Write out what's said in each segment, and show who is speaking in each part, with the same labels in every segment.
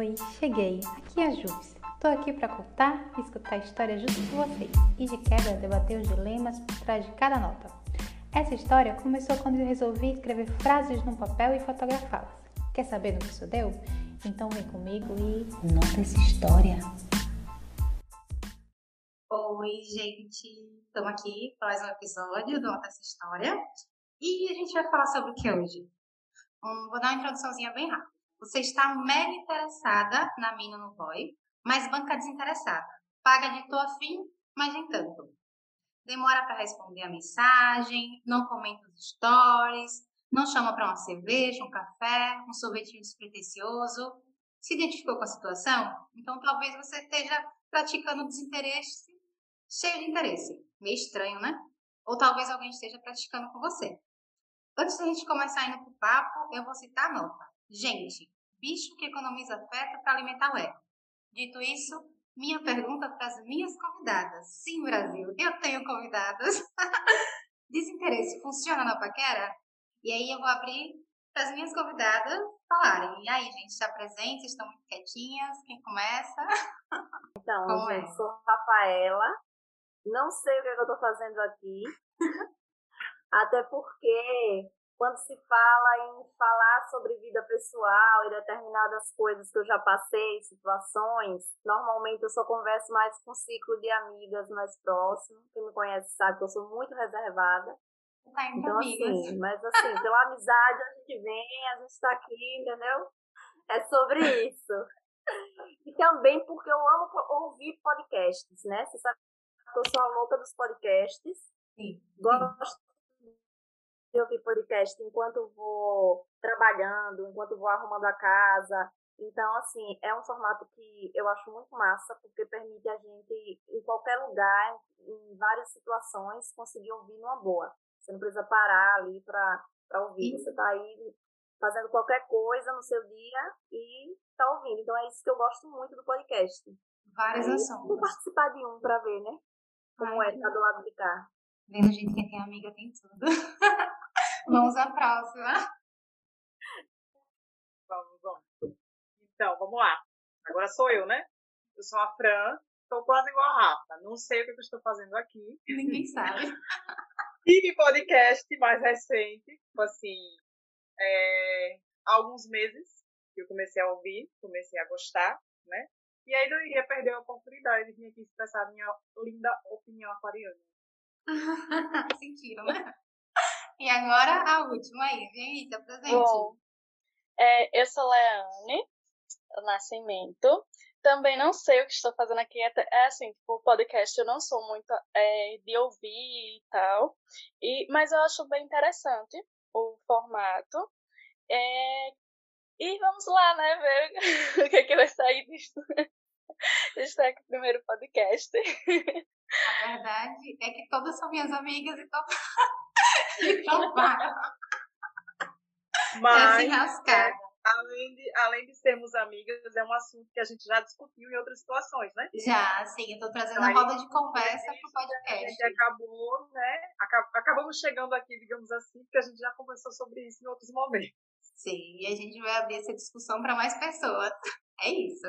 Speaker 1: oi, cheguei. Aqui é a Júlia. Estou aqui para contar e escutar a história junto com vocês e de quebra debater os dilemas por trás de cada nota. Essa história começou quando eu resolvi escrever frases num papel e fotografá-las. Quer saber no que isso deu? Então vem comigo e nota essa história.
Speaker 2: Oi, gente! Estamos aqui para mais um episódio do Nota essa história. E a gente vai falar sobre o que hoje? Um, vou dar uma introduçãozinha bem rápida. Você está mega interessada na mina no boy, mas banca desinteressada. Paga de tô afim, mas nem tanto. Demora para responder a mensagem, não comenta os stories, não chama para uma cerveja, um café, um sorvetinho despretensioso. Se identificou com a situação? Então talvez você esteja praticando desinteresse cheio de interesse. Meio estranho, né? Ou talvez alguém esteja praticando com você. Antes da gente começar indo pro papo, eu vou citar a nota. Gente, bicho que economiza afeto para alimentar o ego. Dito isso, minha pergunta para as minhas convidadas. Sim, Brasil, eu tenho convidadas. Desinteresse funciona na paquera? E aí eu vou abrir para as minhas convidadas falarem. E aí, gente, está presente? Estão muito quietinhas? Quem começa?
Speaker 3: Então, Como gente, é? sou Rafaela. Não sei o que, é que eu estou fazendo aqui. Até porque quando se fala em falar sobre vida pessoal e determinadas coisas que eu já passei, situações, normalmente eu só converso mais com um ciclo de amigas mais próximo. Quem me conhece sabe que eu sou muito reservada.
Speaker 2: Tá então, amigas.
Speaker 3: assim, mas assim, pela amizade a gente vem, a gente está aqui, entendeu? É sobre isso. E também porque eu amo ouvir podcasts, né? Você sabe que eu sou a louca dos podcasts.
Speaker 2: Sim.
Speaker 3: Gosto de ouvir podcast enquanto vou trabalhando, enquanto vou arrumando a casa. Então, assim, é um formato que eu acho muito massa, porque permite a gente, em qualquer lugar, em várias situações, conseguir ouvir numa boa. Você não precisa parar ali para ouvir. Você está aí fazendo qualquer coisa no seu dia e está ouvindo. Então, é isso que eu gosto muito do podcast.
Speaker 2: Várias ações.
Speaker 3: Vou participar de um para ver, né? Como Ai, é tá do lado de cá.
Speaker 2: Vendo gente, quem tem amiga tem tudo. vamos à próxima.
Speaker 4: Vamos, vamos. Então, vamos lá. Agora sou eu, né? Eu sou a Fran, estou quase igual a Rafa. Não sei o que eu estou fazendo aqui.
Speaker 2: Ninguém sabe.
Speaker 4: Tive podcast mais recente, tipo assim, é, há alguns meses que eu comecei a ouvir, comecei a gostar, né? E aí não iria perder a oportunidade de vir aqui expressar minha linda opinião aquariana.
Speaker 2: Sentiram, né? E agora a última aí, Vinícius, presente. Bom,
Speaker 5: é, eu sou Leane Nascimento. Também não sei o que estou fazendo aqui. É, assim, tipo, o podcast eu não sou muito é, de ouvir e tal. E, mas eu acho bem interessante o formato. É, e vamos lá, né, ver o que, é que vai sair disso. Este é o primeiro podcast.
Speaker 2: A verdade é que todas são minhas amigas e então, então vai.
Speaker 4: Mas, é, além, de, além de sermos amigas, é um assunto que a gente já discutiu em outras situações, né?
Speaker 2: Já, sim. Eu estou trazendo então, a roda de conversa para o podcast.
Speaker 4: A gente acabou, né? Acabamos chegando aqui, digamos assim, porque a gente já conversou sobre isso em outros momentos.
Speaker 2: Sim, e a gente vai abrir essa discussão para mais pessoas. É isso.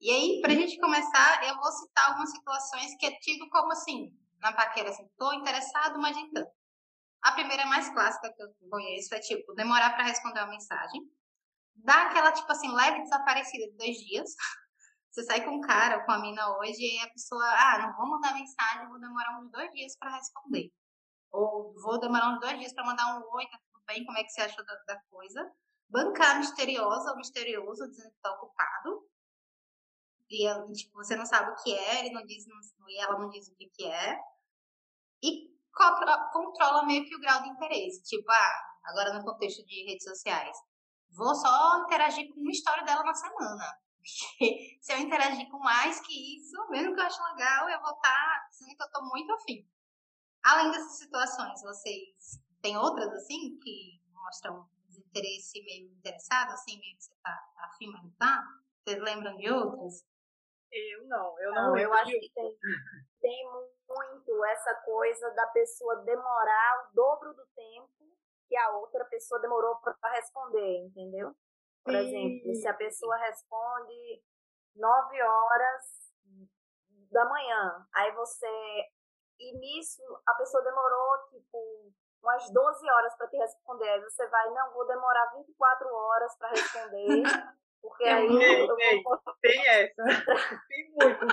Speaker 2: E aí, para a gente começar, eu vou citar algumas situações que é tido como assim, na paquera, assim, tô interessado, mas nem tanto. A primeira mais clássica que eu conheço é, tipo, demorar para responder uma mensagem, dar aquela, tipo assim, leve desaparecida de dois dias. Você sai com um cara ou com a mina hoje e a pessoa, ah, não vou mandar mensagem, vou demorar uns dois dias para responder. Ou vou demorar uns dois dias para mandar um oi, tá tudo bem, como é que você achou da, da coisa? Bancar misteriosa ou misterioso, dizendo que tá ocupado e tipo, você não sabe o que é, ele não diz, não, e ela não diz o que, que é. E controla, controla meio que o grau de interesse. Tipo, ah, agora no contexto de redes sociais, vou só interagir com uma história dela na semana. Porque se eu interagir com mais que isso, mesmo que eu ache legal, eu vou estar tá, dizendo que eu tô muito afim. Além dessas situações, vocês têm outras assim que mostram desinteresse meio interessado, assim, meio que você tá, tá afim, mas não tá? Vocês lembram de outras?
Speaker 4: Eu não, eu não. não
Speaker 3: eu acho que tem, tem muito essa coisa da pessoa demorar o dobro do tempo que a outra pessoa demorou para responder, entendeu? Por exemplo, se a pessoa responde 9 horas da manhã, aí você. E nisso a pessoa demorou, tipo, umas 12 horas para te responder. Aí você vai, não, vou demorar 24 horas para responder. Porque aí
Speaker 4: Ei,
Speaker 3: eu vou
Speaker 4: Tem essa. Tem muito.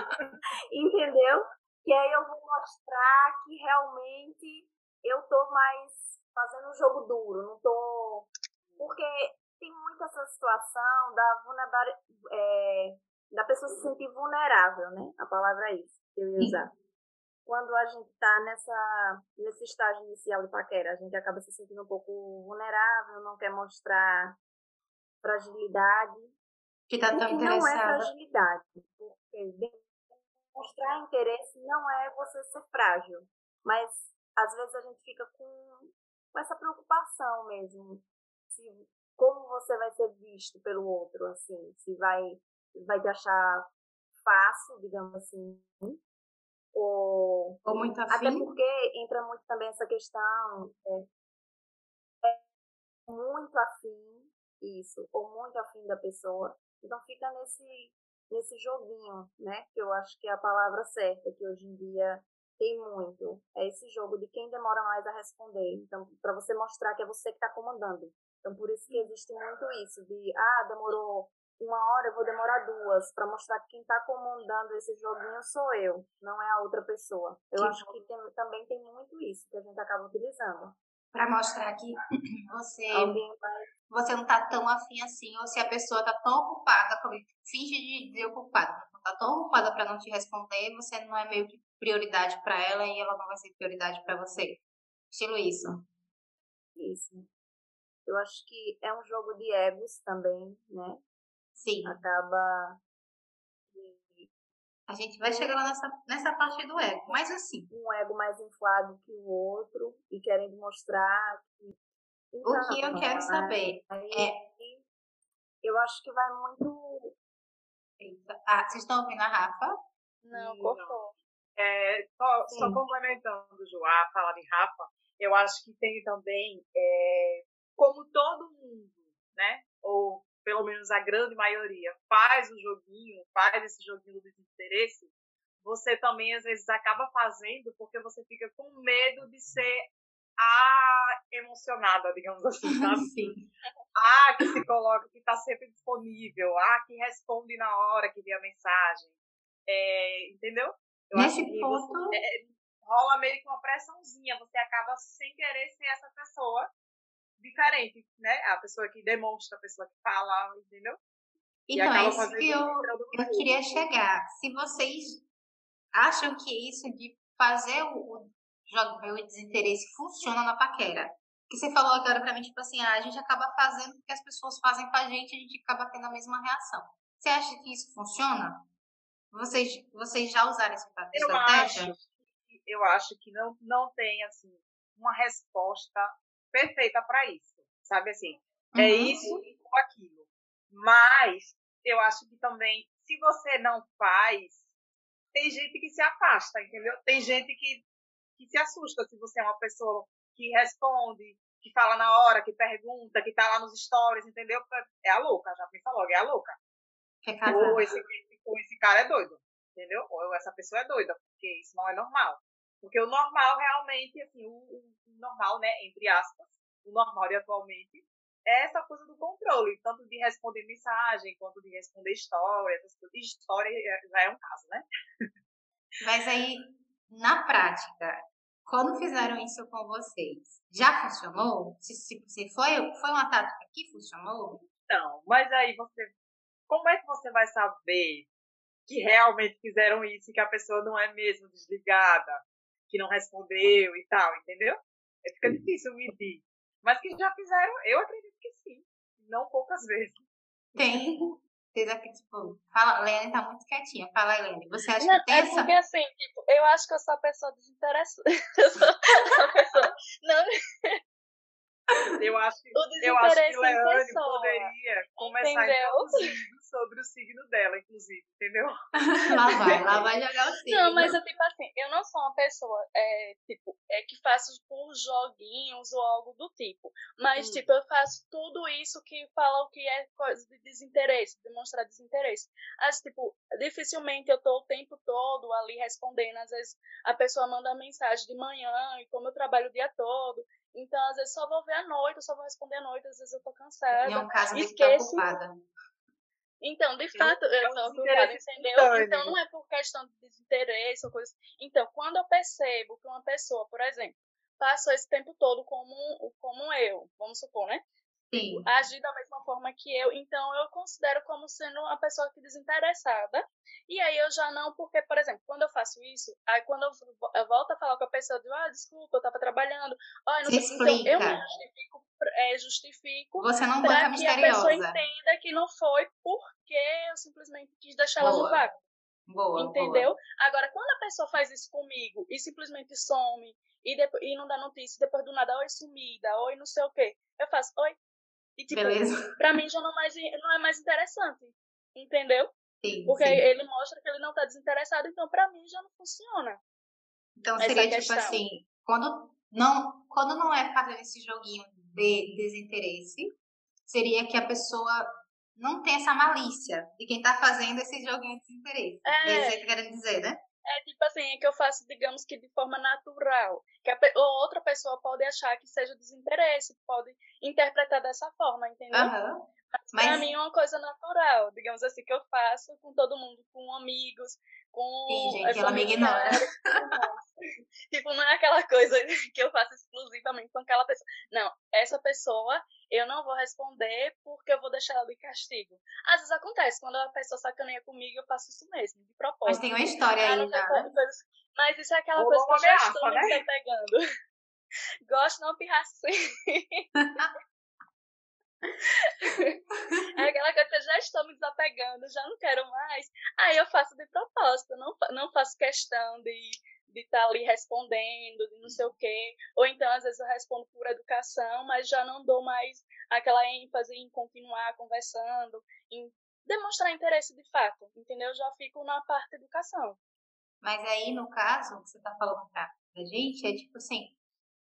Speaker 3: entendeu? Que aí eu vou mostrar que realmente eu tô mais fazendo um jogo duro, não tô. Porque tem muito essa situação da vulnerabilidade, é, da pessoa se sentir vulnerável, né? A palavra é isso que eu ia usar. Quando a gente tá nessa, nesse estágio inicial de paquera, a gente acaba se sentindo um pouco vulnerável, não quer mostrar fragilidade.
Speaker 2: Que tá tão
Speaker 3: que não é
Speaker 2: interessada.
Speaker 3: fragilidade, porque mostrar interesse não é você ser frágil, mas às vezes a gente fica com, com essa preocupação mesmo, se como você vai ser visto pelo outro, assim, se vai vai te achar fácil, digamos assim, ou
Speaker 2: Ou muito
Speaker 3: até
Speaker 2: afim.
Speaker 3: porque entra muito também essa questão é, é muito afim isso, ou muito afim da pessoa. Então fica nesse nesse joguinho, né? Que eu acho que é a palavra certa, que hoje em dia tem muito. É esse jogo de quem demora mais a responder. Então, para você mostrar que é você que está comandando. Então, por isso que existe muito isso de, ah, demorou uma hora, eu vou demorar duas, para mostrar que quem está comandando esse joguinho sou eu, não é a outra pessoa. Eu
Speaker 2: Que
Speaker 3: acho que tem- também tem muito isso que a gente acaba utilizando.
Speaker 2: Pra mostrar que você, você não tá tão afim assim, ou se a pessoa tá tão ocupada, como finge de desocupada, não tá tão ocupada pra não te responder, você não é meio que prioridade pra ela e ela não vai ser prioridade pra você. Estilo isso.
Speaker 3: isso. Eu acho que é um jogo de egos também, né?
Speaker 2: Sim.
Speaker 3: Acaba
Speaker 2: A gente vai chegar lá nessa, nessa parte do ego. Mas assim,
Speaker 3: um ego mais inflado que o outro e querendo mostrar que.
Speaker 2: o que eu
Speaker 3: Então,
Speaker 2: quero saber
Speaker 3: aí
Speaker 2: é.
Speaker 3: Eu acho que vai muito.
Speaker 2: Eita. Ah, vocês estão ouvindo a Rafa?
Speaker 5: Não,
Speaker 4: Não.
Speaker 5: cortou.
Speaker 4: É, só, só complementando, Ju, a fala de Rafa, eu acho que tem também, é, como todo mundo, né? Ou pelo menos a grande maioria, faz o joguinho, faz esse joguinho do desinteresse, você também às vezes acaba fazendo porque você fica com medo de ser a emocionada, digamos assim, sabe?
Speaker 2: Sim.
Speaker 4: Ah, que se coloca, que está sempre disponível. Ah, que responde na hora que vê a mensagem. É, entendeu? Eu
Speaker 2: Nesse ponto-
Speaker 4: você- é, rola meio que uma pressãozinha. Você acaba sem querer ser essa pessoa diferente, né? A pessoa que demonstra, a pessoa que fala, entendeu?
Speaker 2: Então, é isso que eu, eu queria chegar. Se vocês acham que isso de fazer o, o jogo o desinteresse funciona na paquera. Que você falou agora pra mim, tipo assim, ah, a gente acaba fazendo o que as pessoas fazem com a gente, a gente acaba tendo a mesma reação. Você acha que isso funciona? Vocês, vocês já usaram essa
Speaker 4: Eu
Speaker 2: estratégia?
Speaker 4: acho, que- eu acho que não, não tem, assim, uma resposta perfeita para isso. Sabe assim? É
Speaker 2: Uhum.
Speaker 4: isso ou aquilo. Mas eu acho que também, se você não faz, tem gente que se afasta, entendeu? Tem gente que, que se assusta se você é uma pessoa que responde, que fala na hora, que pergunta, que tá lá nos stories, entendeu? É a louca, já pensa logo, é a louca.
Speaker 2: É.
Speaker 4: Ou esse, ou esse cara é doido, entendeu? Ou essa pessoa é doida, porque isso não é normal. Porque o normal realmente, assim, o, o normal, né, entre aspas, o normal de atualmente, é essa coisa do controle, tanto de responder mensagem, quanto de responder história, essas coisas. História já é um caso, né?
Speaker 2: Mas aí, na prática, quando fizeram isso com vocês, já funcionou? Se, se, se foi, foi uma tática que funcionou?
Speaker 4: Não, mas aí você. Como é que você vai saber que realmente fizeram isso e que a pessoa não é mesmo desligada, que não respondeu e tal, entendeu? É, fica difícil medir. Mas que já fizeram, eu acredito que sim. Não poucas vezes.
Speaker 2: Tem. Vocês aqui, tipo, fala, Lene tá muito quietinha. Fala, Helene. Você acha
Speaker 5: Não,
Speaker 2: que tem
Speaker 5: é
Speaker 2: essa.
Speaker 5: porque assim, tipo, eu acho que eu sou a pessoa desinteressada. Eu sou a pessoa. Não,
Speaker 4: Eu acho que,
Speaker 5: o
Speaker 4: eu acho que Leane poderia começar
Speaker 5: entendeu?
Speaker 4: introduzindo sobre o signo dela, inclusive, entendeu?
Speaker 2: lá vai, lá vai jogar o signo.
Speaker 5: Não, mas é tipo assim, eu não sou uma pessoa, é, tipo, é que faço por joguinhos ou algo do tipo. Mas, hum. tipo, eu faço tudo isso que falam que é coisa de desinteresse, demonstrar desinteresse. Mas, tipo, dificilmente eu tô o tempo todo ali respondendo. Às vezes a pessoa manda mensagem de manhã, e como eu trabalho o dia todo, então, às vezes, só vou ver à noite, eu só vou responder à noite, às vezes eu tô cansada.
Speaker 2: Em um caso, esqueço.
Speaker 5: Então, de fato, eu, tô ocupada, entendeu? Então, não é por questão de desinteresse ou coisa. Então, quando eu percebo que uma pessoa, por exemplo, passou esse tempo todo como, como eu, vamos supor, né?
Speaker 2: Sim.
Speaker 5: agir da mesma forma que eu. Então, eu considero como sendo uma pessoa que desinteressada. E aí eu já não, porque, por exemplo, quando eu faço isso, aí quando eu, eu volto a falar com a pessoa, eu digo, ah, desculpa, eu tava trabalhando. Ah, não
Speaker 2: sei. Então, eu
Speaker 5: me justifico, é, justifico
Speaker 2: Você não
Speaker 5: pra
Speaker 2: que
Speaker 5: misteriosa. a pessoa entenda que não foi porque eu simplesmente quis deixar ela no vácuo.
Speaker 2: Boa,
Speaker 5: entendeu?
Speaker 2: Boa.
Speaker 5: Agora, quando a pessoa faz isso comigo e simplesmente some e, depois, e não dá notícia, depois do nada, oi sumida, oi não sei o quê, eu faço, oi, e, tipo,
Speaker 2: Beleza.
Speaker 5: pra mim já não, mais, não é mais interessante. Entendeu?
Speaker 2: Sim,
Speaker 5: Porque
Speaker 2: sim.
Speaker 5: ele mostra que ele não tá desinteressado, então pra mim já não funciona.
Speaker 2: Então seria tipo assim, quando não, quando não é fazer esse joguinho de desinteresse, seria que a pessoa não tem essa malícia de quem tá fazendo esse joguinho de desinteresse. É, é isso que querem dizer, né?
Speaker 5: É tipo assim, é que eu faço, digamos que de forma natural. Que a, ou outra pessoa pode achar que seja desinteresse, pode interpretar dessa forma, entendeu?
Speaker 2: Uhum.
Speaker 5: Mas, Mas pra mim é uma coisa natural, digamos assim, que eu faço com todo mundo, com amigos, com.
Speaker 2: Sim, gente, ela me ignora.
Speaker 5: tipo, não é aquela coisa que eu faço exclusivamente com aquela pessoa. Não, essa pessoa eu não vou responder porque eu vou deixar ela de castigo. Às vezes acontece, quando a pessoa sacaneia comigo, eu faço isso mesmo, de propósito.
Speaker 2: Mas tem uma história aí, já. Né?
Speaker 5: Mas isso é aquela Ou coisa que eu já estou né? me pegando. Gosto não assim. é aquela coisa que eu já estou me desapegando, já não quero mais. Aí eu faço de propósito, não, não faço questão de de estar tá ali respondendo, de não sei o quê. Ou então, às vezes, eu respondo por educação, mas já não dou mais aquela ênfase em continuar conversando, em demonstrar interesse de fato, entendeu? Já fico na parte educação.
Speaker 2: Mas aí, no caso, que você está falando pra, pra gente, é tipo assim,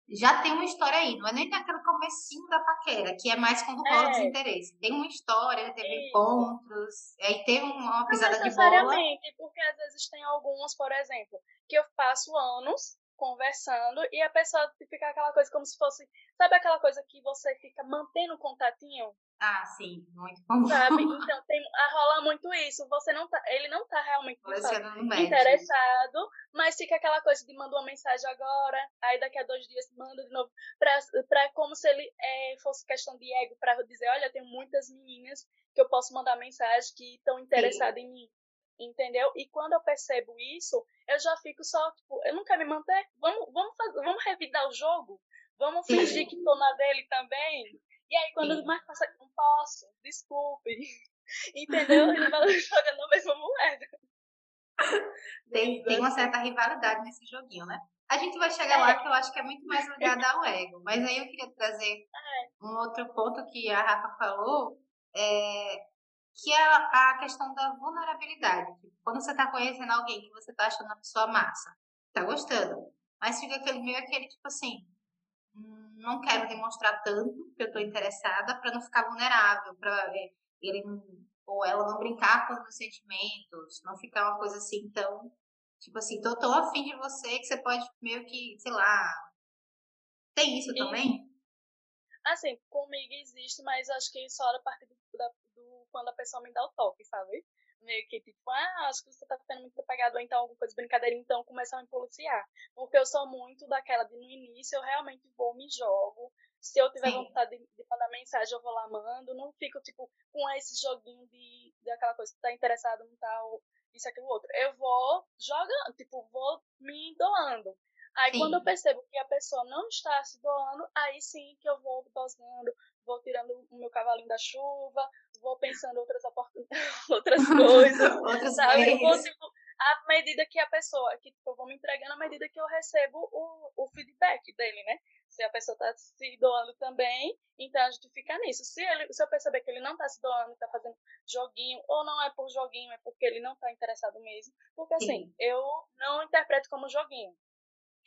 Speaker 2: já tem uma história aí, não é nem naquele comecinho da paquera, que é mais quando rola é. desinteresse. Tem uma história, teve Isso. encontros, aí teve uma pisada de bola.
Speaker 5: necessariamente, porque às vezes tem alguns, por exemplo, que eu passo anos conversando e a pessoa fica aquela coisa como se fosse, sabe aquela coisa que você fica mantendo contatinho?
Speaker 2: Ah, sim, muito comum.
Speaker 5: Sabe? Então tem, ah, rola muito isso. Você não tá, ele não tá realmente interessado, mas fica aquela coisa de mandar uma mensagem agora, aí daqui a dois dias manda de novo, pra, pra como se ele é, fosse questão de ego, para dizer, olha, tem muitas meninas que eu posso mandar mensagem que estão interessadas em mim. Entendeu? E quando eu percebo isso, eu já fico só, tipo, eu não quero me manter. Vamos, vamos, fazer, vamos revidar o jogo? Vamos fingir que tô na dele também? E aí, quando Sim. mais passa, não posso, desculpe. Entendeu? Ele vai jogando a mesma moeda.
Speaker 2: Tem, tem uma certa rivalidade nesse joguinho, né? A gente vai chegar é. lá que eu acho que é muito mais ligada ao ego. Mas aí eu queria trazer é. um outro ponto que a Rafa falou, é, que é a questão da vulnerabilidade. Quando você está conhecendo alguém que você está achando a pessoa massa, tá gostando, mas fica aquele meio aquele tipo assim, não quero demonstrar tanto que eu estou interessada para não ficar vulnerável, para ele ou ela não brincar com os sentimentos, não ficar uma coisa assim tão tipo assim, tô, tô afim de você que você pode meio que, sei lá. Tem isso também?
Speaker 5: Assim, comigo existe, mas acho que só a partir do, da, do quando a pessoa me dá o toque, sabe? meio que tipo, ah, acho que você tá ficando muito apegado, ou então alguma coisa brincadeira, então começar a me policiar. Porque eu sou muito daquela de no início eu realmente vou, me jogo. Se eu tiver Sim. vontade de, de, mandar mensagem, eu vou lá, mando. Não fico, tipo, com esse joguinho de, de aquela coisa que tá interessado no tal, isso, aquilo, outro. Eu vou jogando, tipo, vou me doando. Aí sim. quando eu percebo que a pessoa não está se doando, aí sim que eu vou dosando, vou tirando o meu cavalinho da chuva, vou pensando outras outras coisas,
Speaker 2: outras
Speaker 5: sabe? Eu vou, tipo, à medida que a pessoa, que tipo, eu vou me entregando à medida que eu recebo o, o feedback dele, né? Se a pessoa está se doando também, então a gente fica nisso. Se, ele, se eu perceber que ele não está se doando, está fazendo joguinho, ou não é por joguinho, é porque ele não está interessado mesmo. Porque assim, Sim. eu não interpreto como joguinho.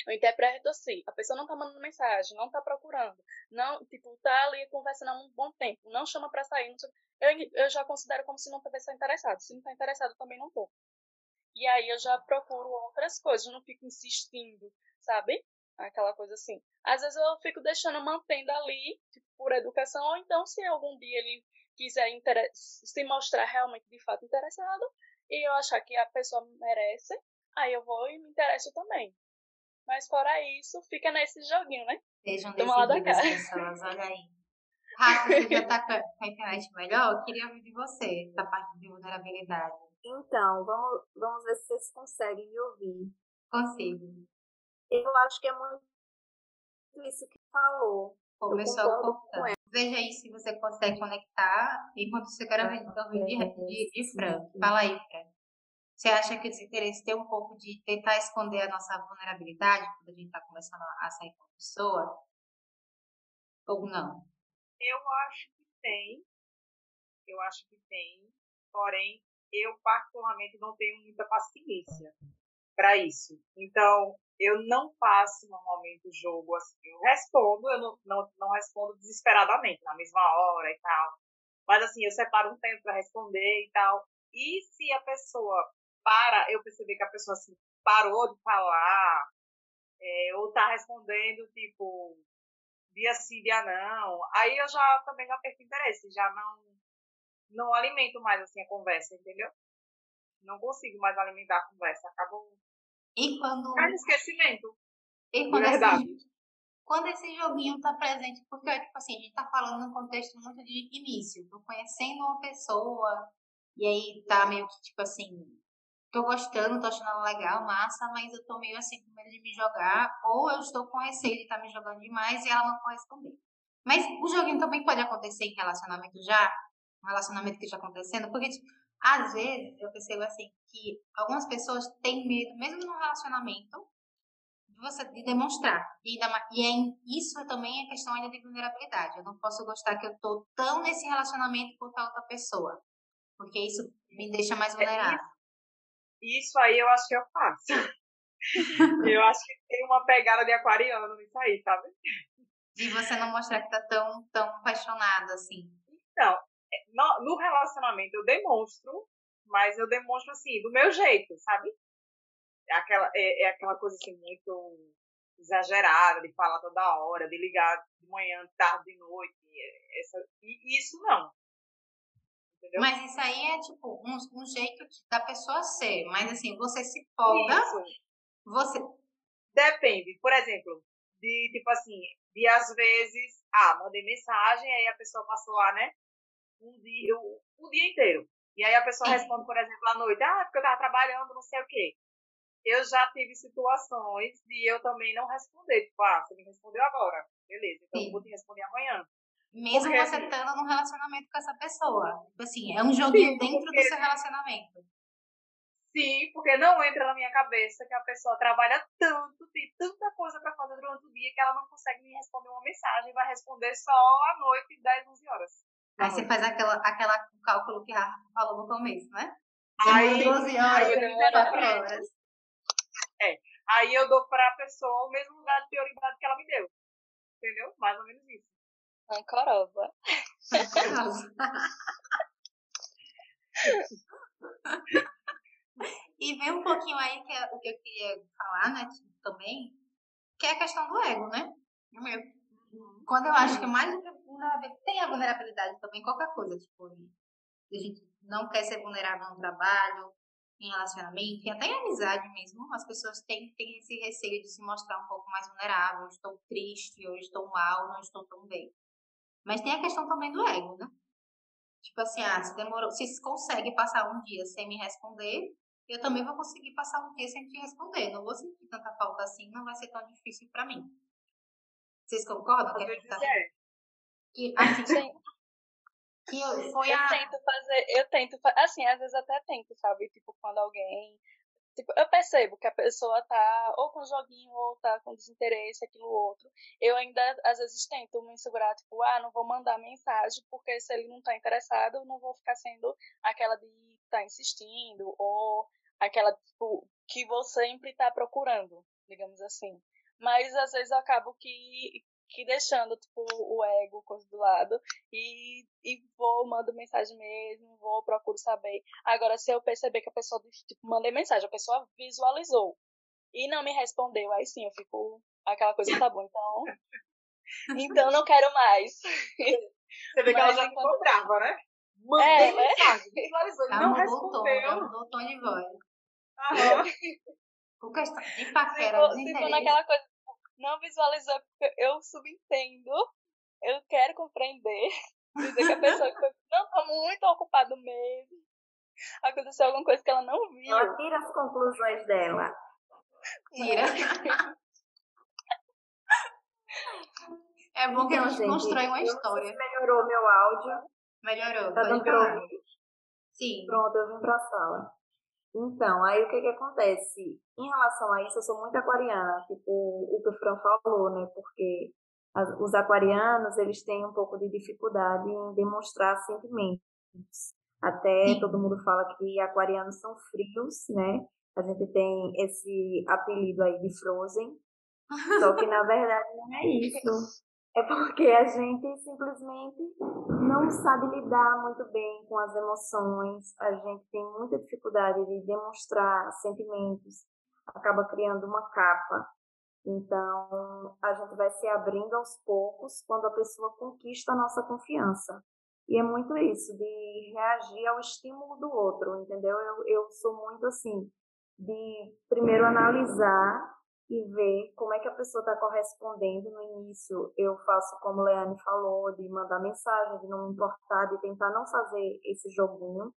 Speaker 5: Eu interpreto assim, a pessoa não tá mandando mensagem, não tá procurando, não, tipo, tá ali conversando há um bom tempo, não chama pra sair, eu, eu já considero como se não tivesse interessado. Se não tá interessado, também não tô. E aí eu já procuro outras coisas, não fico insistindo, sabe? Aquela coisa assim. Às vezes eu fico deixando, mantendo ali, tipo, por educação, ou então se algum dia ele quiser se mostrar realmente de fato interessado, e eu achar que a pessoa merece, aí eu vou e me interesso também. Mas fora isso, fica nesse joguinho, né?
Speaker 2: Sejam decididas pessoas, olha aí. Rafa, você já tá com a internet melhor? Eu queria ouvir de você, essa parte de vulnerabilidade.
Speaker 3: Então, vamos, vamos ver se vocês conseguem me ouvir.
Speaker 2: Consigo.
Speaker 3: Eu acho que é muito isso que falou.
Speaker 2: Começou a cortar. Veja aí se você consegue conectar enquanto você quer ouvir de, de, de Fran. Fala aí, Fran. Você acha que esse interesse tem um pouco de tentar esconder a nossa vulnerabilidade quando a gente está começando a sair com a pessoa? Ou não?
Speaker 4: Eu acho que tem. Eu acho que tem. Porém, eu particularmente não tenho muita paciência para isso. Então, eu não faço normalmente o jogo assim. Eu respondo, eu não, não, não respondo desesperadamente, na mesma hora e tal. Mas assim, eu separo um tempo para responder e tal. E se a pessoa para eu perceber que a pessoa assim, parou de falar, é, ou tá respondendo, tipo, dia sim, dia não, aí eu já também já perco interesse, já não, não alimento mais assim a conversa, entendeu? Não consigo mais alimentar a conversa, acabou.
Speaker 2: E quando.
Speaker 4: Cai esquecimento.
Speaker 2: E quando verdade. Esse, quando esse joguinho tá presente, porque, tipo assim, a gente tá falando num contexto muito de início, tô conhecendo uma pessoa, e aí tá meio que, tipo assim, tô gostando, tô achando legal, massa, mas eu tô meio assim com medo de me jogar, ou eu estou com receio de estar tá me jogando demais e ela não corresponder. Mas o joguinho também pode acontecer em relacionamento já, um relacionamento que já acontecendo, porque tipo, às vezes eu percebo assim que algumas pessoas têm medo, mesmo no relacionamento, de você de demonstrar. E, e é, isso também é questão ainda de vulnerabilidade. Eu não posso gostar que eu tô tão nesse relacionamento quanto a outra pessoa. Porque isso me deixa mais é vulnerável.
Speaker 4: Isso aí eu acho que eu faço. eu acho que tem uma pegada de aquariano nisso aí, sabe?
Speaker 2: De você não mostrar que tá tão, tão apaixonada assim.
Speaker 4: Então, é, no, no relacionamento eu demonstro, mas eu demonstro assim, do meu jeito, sabe? É aquela, é, é aquela coisa assim, muito exagerada, de falar toda hora, de ligar de manhã, tarde, de noite. Essa, e isso não.
Speaker 2: Entendeu? Mas isso aí é tipo um, um jeito da pessoa ser. Mas assim, você se folga. Isso. Você.
Speaker 4: Depende. Por exemplo, de tipo assim, de às vezes, ah, mandei mensagem, aí a pessoa passou lá, né? Um dia, o, o dia inteiro. E aí a pessoa Sim. responde, por exemplo, à noite, ah, porque eu tava trabalhando, não sei o quê. Eu já tive situações de eu também não responder. Tipo, ah, você me respondeu agora. Beleza, então Sim. eu vou te responder amanhã.
Speaker 2: Mesmo porque, você estando assim, num relacionamento com essa pessoa. Tipo assim, é um joguinho sim, dentro porque, do seu relacionamento.
Speaker 4: Sim, porque não entra na minha cabeça que a pessoa trabalha tanto, tem tanta coisa para fazer durante o dia que ela não consegue me responder uma mensagem, vai responder só à noite, 10, 11 horas.
Speaker 2: Aí você faz aquela, aquela cálculo que a Rafa falou no começo, né?
Speaker 4: Aí, 12 horas, aí eu horas. É, aí eu dou para a pessoa o mesmo lugar de prioridade que ela me deu. Entendeu? Mais ou menos isso.
Speaker 5: Ancoroba.
Speaker 2: e vem um pouquinho aí que é o que eu queria falar, né, também, que é a questão do ego, né? Quando eu acho que mais tem a vulnerabilidade também, qualquer coisa, tipo, a gente não quer ser vulnerável no trabalho, em relacionamento, e até em amizade mesmo, as pessoas têm, têm esse receio de se mostrar um pouco mais vulnerável, estou triste, ou estou mal, não estou tão bem. Mas tem a questão também do ego, né? Tipo assim, ah, se demorou, se consegue passar um dia sem me responder, eu também vou conseguir passar um dia sem te responder. Não vou sentir tanta falta assim, não vai ser tão difícil para mim. Vocês concordam?
Speaker 4: Que,
Speaker 2: é
Speaker 4: tá...
Speaker 2: que assim, que foi
Speaker 5: eu
Speaker 2: a...
Speaker 5: tento fazer, eu tento, assim, às vezes até tento, sabe? Tipo, quando alguém tipo, eu percebo que a pessoa tá ou com joguinho ou tá com desinteresse, aquilo outro. Eu ainda, às vezes, tento me segurar, tipo, ah, não vou mandar mensagem, porque se ele não tá interessado, eu não vou ficar sendo aquela de tá insistindo, ou aquela, tipo, que vou sempre tá procurando, digamos assim. Mas, às vezes, eu acabo que, que deixando, tipo, o ego, coisa do lado, e, e vou, mando mensagem mesmo, vou, procuro saber. Agora, se eu perceber que a pessoa, tipo, mandei mensagem, a pessoa visualizou e não me respondeu, aí sim, eu fico, aquela coisa, tá bom, então, então não quero mais.
Speaker 4: Você vê que ela já ficou brava, né? Mandei é, mensagem, visualizou, e não respondeu.
Speaker 2: Mudou o tom de voz.
Speaker 4: Aham.
Speaker 2: Com questão de paquera,
Speaker 5: se, se for naquela coisa não visualizou, porque eu subentendo, eu quero compreender, dizer que a pessoa não está muito ocupada mesmo. Aconteceu alguma coisa que ela não viu.
Speaker 3: Ela tira as conclusões dela.
Speaker 2: Tira. É bom que a gente constrói uma história.
Speaker 3: Melhorou meu áudio.
Speaker 2: Melhorou.
Speaker 3: Tá dando pra ouvir?
Speaker 2: Sim.
Speaker 3: Pronto, eu vim pra sala. Então, aí o que que acontece? Em relação a isso, eu sou muito aquariana, tipo o que o Fran falou, né? Porque os aquarianos, eles têm um pouco de dificuldade em demonstrar sentimentos. Até todo mundo fala que aquarianos são frios, né? A gente tem esse apelido aí de Frozen. Só que na verdade não é isso. É porque a gente simplesmente não sabe lidar muito bem com as emoções, a gente tem muita dificuldade de demonstrar sentimentos, acaba criando uma capa. Então, a gente vai se abrindo aos poucos quando a pessoa conquista a nossa confiança. E é muito isso, de reagir ao estímulo do outro, entendeu? Eu, eu sou muito assim, de primeiro analisar e ver como é que a pessoa está correspondendo. No início, eu faço como Leane falou, de mandar mensagem, de não me importar, de tentar não fazer esse joguinho.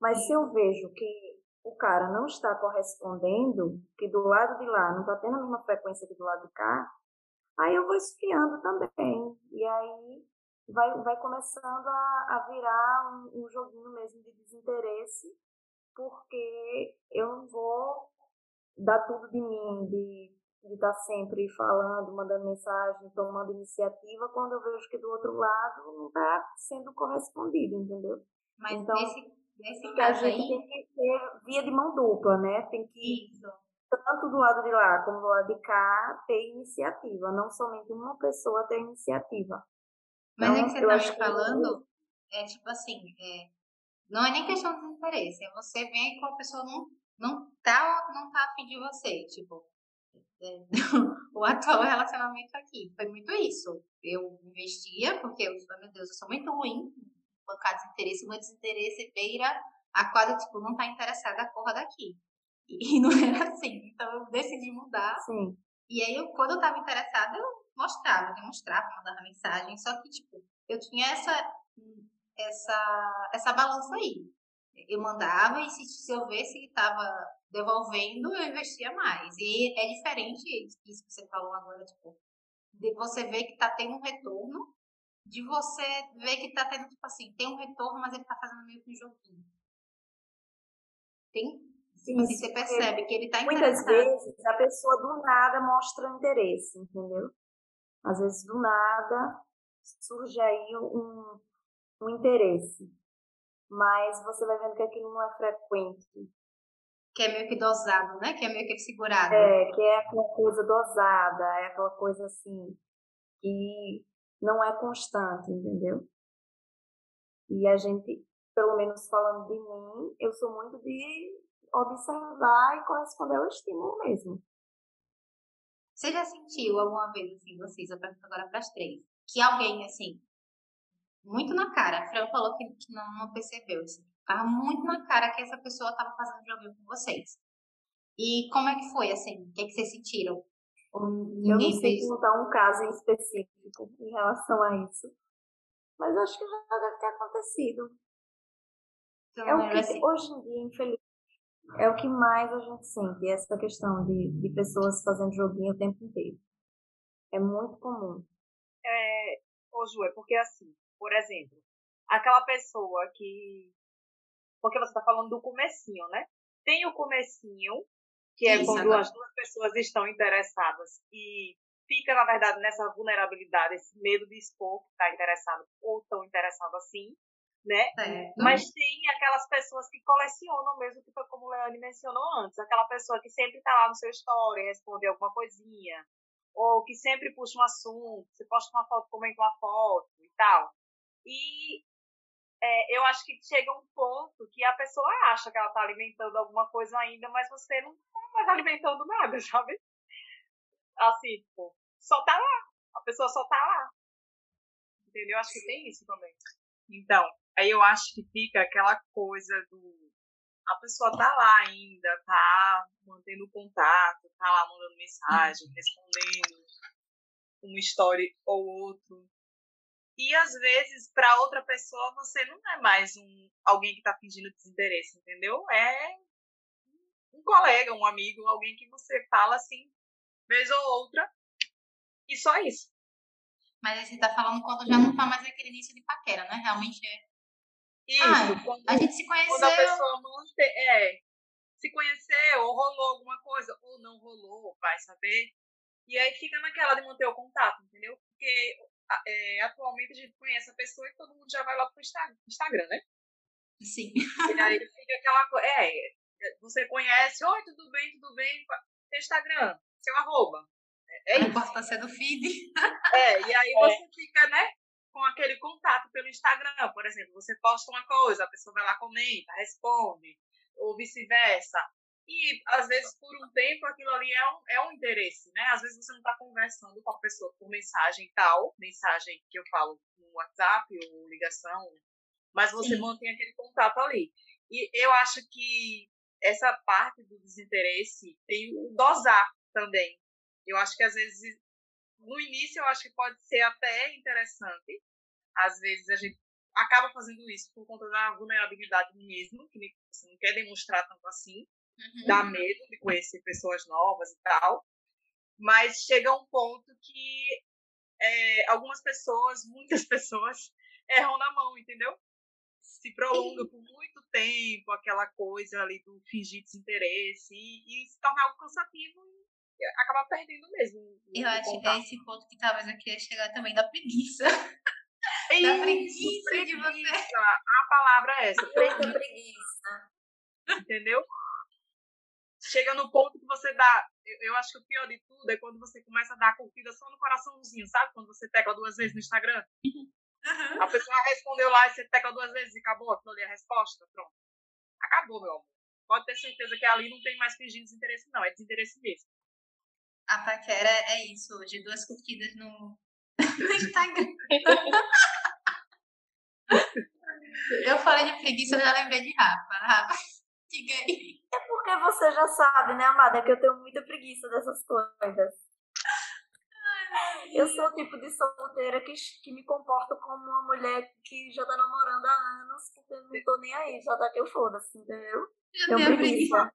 Speaker 3: Mas se eu vejo que o cara não está correspondendo, que do lado de lá não está tendo a mesma frequência que do lado de cá, aí eu vou esfriando também. E aí vai, vai começando a, a virar um, um joguinho mesmo de desinteresse, porque eu não vou dar tudo de mim, de de estar sempre falando, mandando mensagem, tomando iniciativa, quando eu vejo que do outro lado não está sendo correspondido, entendeu?
Speaker 2: Mas então, nesse, nesse
Speaker 3: caso
Speaker 2: a
Speaker 3: gente aí... tem que ter via de mão dupla, né? Tem que, Isso. tanto do lado de lá como do lado de cá, ter iniciativa, não somente uma pessoa ter iniciativa.
Speaker 2: Mas então, é que você está me falando, que... é tipo assim, é, não é nem questão de interesse, é você ver que a pessoa não não tá, não tá afim de você, tipo, é, o atual relacionamento aqui. Foi muito isso. Eu investia, porque eu, meu Deus, eu sou muito ruim bancar desinteresse, meu desinteresse beira a quadra, tipo, não tá interessada, a corra daqui. E, e, não era assim. Então eu decidi mudar.
Speaker 3: Sim.
Speaker 2: E aí, eu, quando eu tava interessada, eu mostrava, demonstrava, mandava mensagem. Só que, tipo, eu tinha essa, essa, essa balança aí eu mandava e se, se eu visse que estava devolvendo, eu investia mais. E é diferente isso que você falou agora, tipo, de você ver que está tendo um retorno, de você ver que está tendo, tipo assim, tem um retorno, mas ele está fazendo meio que um joguinho. Tem, tipo assim, você percebe que ele está
Speaker 3: interessado. Muitas vezes a pessoa do nada mostra interesse, entendeu? Às vezes do nada surge aí um, um interesse mas você vai vendo que aquilo não é frequente.
Speaker 2: Que é meio que dosado, né? Que é meio que segurado.
Speaker 3: É, que é aquela coisa dosada, é aquela coisa assim, que não é constante, entendeu? E a gente, pelo menos falando de mim, eu sou muito de observar e corresponder ao estímulo mesmo.
Speaker 2: Você já sentiu alguma vez, assim, vocês, eu pergunto agora para as três, que alguém, assim, muito na cara. A Fran falou que, não, não percebeu. Assim. Tava muito na cara que essa pessoa estava fazendo joguinho com vocês. E como é que foi, assim? O que, é que vocês sentiram?
Speaker 3: eu não sei fez... contar um caso em específico em relação a isso. Mas acho que já deve ter acontecido. Então, é o que, assim... hoje em dia, infelizmente, é o que mais a gente sente, essa questão de, de pessoas fazendo joguinho o tempo inteiro. É muito comum.
Speaker 4: É, ô Ju, é porque assim, por exemplo, aquela pessoa que. Porque você está falando do comecinho, né? tem o comecinho, que é Isso, quando as duas pessoas estão interessadas e fica, na verdade, nessa vulnerabilidade, esse medo de expor que está interessado ou tão interessado assim, né? Mas tem aquelas pessoas que colecionam mesmo, que foi como o Leane mencionou antes, aquela pessoa que sempre está lá no seu story, responde alguma coisinha, ou que sempre puxa um assunto, você posta uma foto, comenta uma foto e tal. E é, eu acho que chega um ponto que a pessoa acha que ela está alimentando alguma coisa ainda, mas você não está mais alimentando nada, sabe? Assim, tipo, só tá lá. A pessoa só tá lá. Entendeu? Acho que tem isso também. Então, aí eu acho que fica aquela coisa do. A pessoa tá lá ainda, tá mantendo contato, tá lá mandando mensagem, respondendo uma história ou outro. E às vezes, para outra pessoa, você não é mais um alguém que tá fingindo desinteresse, entendeu? É um colega, um amigo, alguém que você fala assim, vez ou outra, e só isso.
Speaker 2: Mas aí você tá falando quando já não tá mais aquele início de paquera, né? Realmente é.
Speaker 4: Isso, ah, quando,
Speaker 2: a gente se conheceu.
Speaker 4: Quando a pessoa mante, é, se conheceu, ou rolou alguma coisa, ou não rolou, vai saber. E aí fica naquela de manter o contato, entendeu? Porque é, atualmente a gente conhece a pessoa e todo mundo já vai logo pro Instagram, né?
Speaker 2: Sim.
Speaker 4: E aí fica aquela coisa. É, você conhece, oi, tudo bem, tudo bem. Instagram, seu arroba.
Speaker 2: É, é a importância do feed.
Speaker 4: É, e aí é. você fica, né, com aquele contato pelo Instagram, por exemplo, você posta uma coisa, a pessoa vai lá, comenta, responde, ou vice-versa. E, às vezes, por um tempo, aquilo ali é um, é um interesse, né? Às vezes você não está conversando com a pessoa por mensagem tal, mensagem que eu falo no WhatsApp ou ligação, mas você Sim. mantém aquele contato ali. E eu acho que essa parte do desinteresse tem o dosar também. Eu acho que às vezes, no início, eu acho que pode ser até interessante. Às vezes a gente acaba fazendo isso por conta da vulnerabilidade mesmo, que você não quer demonstrar tanto assim, uhum. dá medo de conhecer pessoas novas e tal. Mas chega um ponto que é, algumas pessoas, muitas pessoas, erram na mão, entendeu? Se prolonga por muito tempo aquela coisa ali do fingir desinteresse e, e se torna algo cansativo acabar perdendo mesmo.
Speaker 2: Eu acho contato. que é esse ponto que talvez eu queria chegar também, da preguiça. da preguiça, preguiça de você.
Speaker 4: A palavra é essa.
Speaker 3: Preguiça.
Speaker 4: Entendeu? Chega no ponto que você dá. Eu acho que o pior de tudo é quando você começa a dar curtida só no coraçãozinho, sabe? Quando você tecla duas vezes no Instagram. Uhum. A pessoa respondeu lá e você tecla duas vezes e acabou aquilo ali a resposta. Pronto. Acabou, meu amor. Pode ter certeza que ali não tem mais fingindo desinteresse, não. É desinteresse mesmo.
Speaker 2: A paquera é isso hoje, duas curtidas no, no Instagram. eu falei de preguiça, eu já lembrei de Rafa. Rafa, diga aí.
Speaker 3: É porque você já sabe, né, amada, que eu tenho muita preguiça dessas coisas. Eu sou o tipo de solteira que, que me comporto como uma mulher que já tá namorando há anos, porque não tô nem aí, já tá que eu foda-se, entendeu?
Speaker 2: Eu tenho preguiça.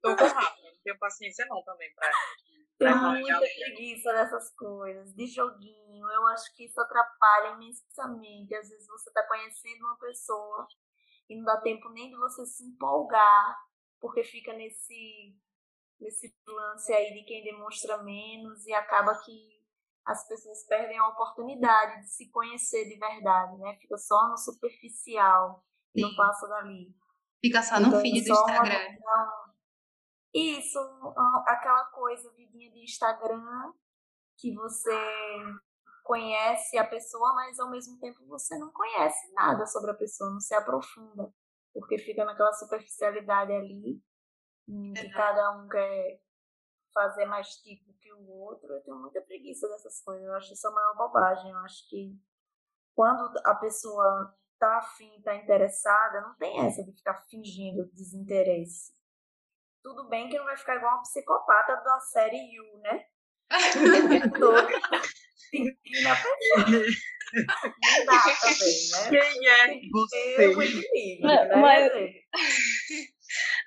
Speaker 4: Tô com Rafa, não tenho paciência não também pra
Speaker 3: tenho muita preguiça dessas coisas, de joguinho. Eu acho que isso atrapalha imensamente. Às vezes você está conhecendo uma pessoa e não dá tempo nem de você se empolgar, porque fica nesse, nesse lance aí de quem demonstra menos e acaba que as pessoas perdem a oportunidade de se conhecer de verdade, né? Fica só no superficial, e não passa dali.
Speaker 2: Fica só no então, feed do Instagram.
Speaker 3: Uma, isso, aquela coisa, vidinha de Instagram, que você conhece a pessoa, mas ao mesmo tempo você não conhece nada sobre a pessoa, não se aprofunda, porque fica naquela superficialidade ali, que cada um quer fazer mais tipo que o outro. Eu tenho muita preguiça dessas coisas, eu acho isso a maior bobagem. Eu acho que quando a pessoa tá afim, tá interessada, não tem essa de ficar fingindo desinteresse. Tudo bem que não vai ficar igual uma psicopata da série You, né? Todo. na pessoa. Não dá também, né?
Speaker 4: Quem é você?
Speaker 5: não,
Speaker 3: né?
Speaker 5: Mas...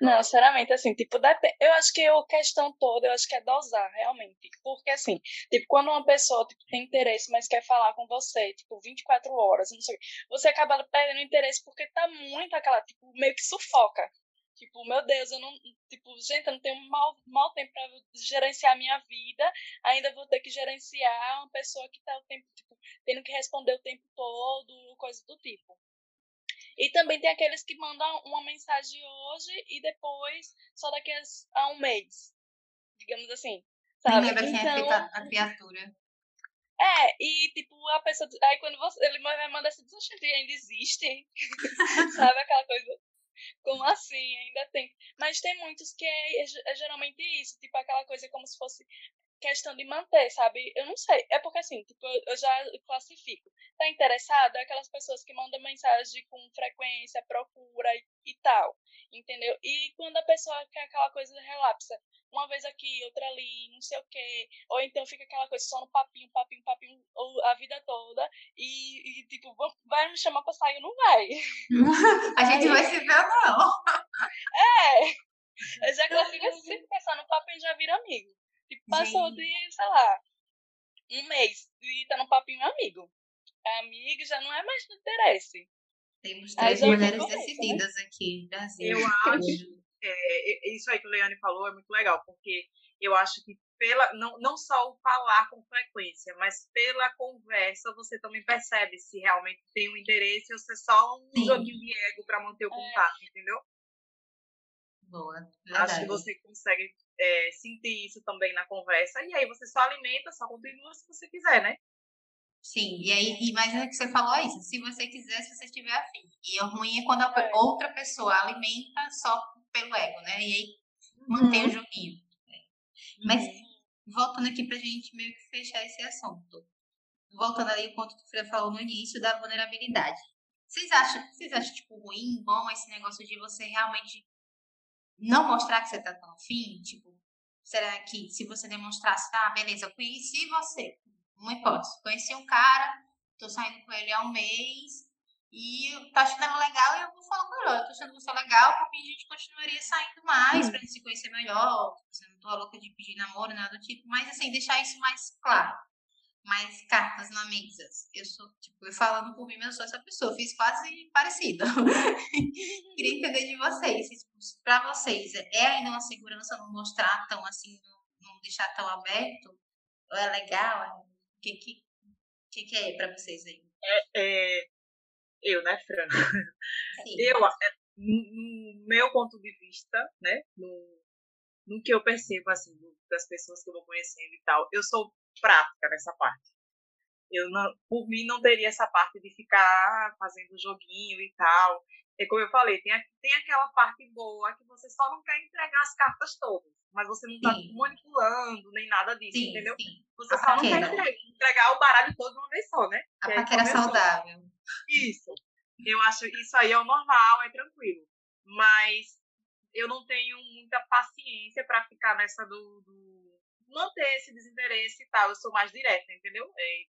Speaker 5: Não, sinceramente, assim, tipo, eu acho que a questão toda, eu acho que é dosar, realmente. Porque, assim, tipo, quando uma pessoa tipo, tem interesse, mas quer falar com você, tipo, 24 horas, não sei, você acaba perdendo interesse porque tá muito aquela, tipo, meio que sufoca Tipo, meu Deus, eu não. Tipo, gente, eu não tenho mal, mal tempo pra gerenciar a minha vida. Ainda vou ter que gerenciar uma pessoa que tá o tempo, tipo, tendo que responder o tempo todo, coisa do tipo. E também tem aqueles que mandam uma mensagem hoje e depois, só daqui a um mês. Digamos assim. Sabe?
Speaker 2: Lembra quem é
Speaker 5: então,
Speaker 2: a criatura.
Speaker 5: É, e tipo, a pessoa. Aí quando você, ele vai mandar assim, gente, ainda existe. Sabe aquela coisa? Como assim? Ainda tem. Mas tem muitos que é, é, é, geralmente isso, tipo aquela coisa como se fosse questão de manter, sabe? Eu não sei. É porque assim, tipo, eu já classifico. Tá interessado? É aquelas pessoas que mandam mensagem com frequência, procura e, e tal. Entendeu? E quando a pessoa quer aquela coisa relapsa, uma vez aqui, outra ali, não sei o quê. Ou então fica aquela coisa só no papinho, papinho, papinho a vida toda. E, e tipo, vai me chamar pra sair, não vai.
Speaker 2: a gente vai se ver, não.
Speaker 5: É. Eu já classifico assim, pensar no papinho já vira amigo. Tipo, passou de, sei lá, um mês e tá no papinho amigo. Amigo já não é mais do interesse.
Speaker 2: Temos três mulheres né? decididas né? aqui, Brasil.
Speaker 4: Eu acho. É, isso aí que o Leane falou é muito legal, porque eu acho que pela não, não só o falar com frequência, mas pela conversa você também percebe se realmente tem um interesse ou se é só um Sim. joguinho de ego para manter o é. contato, é. entendeu?
Speaker 2: Boa. Verdade.
Speaker 4: Acho que você consegue é, sentir isso também na conversa e aí você só alimenta, só continua se você quiser, né?
Speaker 2: Sim, e aí, e mais é que você falou isso, se você quiser, se você estiver afim. E o ruim é quando a é. outra pessoa alimenta só pelo ego, né? E aí mantém uhum. o joguinho. Né? Mas uhum. voltando aqui pra gente meio que fechar esse assunto. Voltando ali o ponto que o Fred falou no início da vulnerabilidade. Vocês acham, vocês acham tipo ruim, bom esse negócio de você realmente não mostrar que você tá tão afim? Tipo, será que se você demonstrasse, tá, beleza, eu conheci você, uma hipótese. Conheci um cara, tô saindo com ele há um mês e tá achando legal e eu vou falar com ele. Eu tô achando você legal porque a gente continuaria saindo mais pra gente se conhecer melhor. Você não tô louca de pedir namoro, nada do tipo, mas assim, deixar isso mais claro. Mais cartas na mesa. Eu sou, tipo, eu falando por mim, eu sou essa pessoa. Fiz quase parecido. Queria entender de vocês. Tipo, pra vocês, é ainda uma segurança não mostrar tão assim, não, deixar tão aberto? Ou é legal? O que, que, que, que é para vocês aí?
Speaker 4: É, é, eu, né, Fran? Sim. Eu, é, no meu ponto de vista, né, no, no que eu percebo, assim, das pessoas que eu vou conhecendo e tal, eu sou prática nessa parte. Eu não, por mim não teria essa parte de ficar fazendo joguinho e tal. É como eu falei, tem, tem aquela parte boa que você só não quer entregar as cartas todas, mas você não está manipulando nem nada disso, sim, entendeu? Sim. Você a só paquera. não quer entregar, entregar, o baralho todo de uma vez só, né?
Speaker 2: A que paquera saudável.
Speaker 4: Isso. Eu acho isso aí é o normal, é tranquilo. Mas eu não tenho muita paciência para ficar nessa do, do, manter esse desinteresse e tal. Eu sou mais direta, entendeu? É,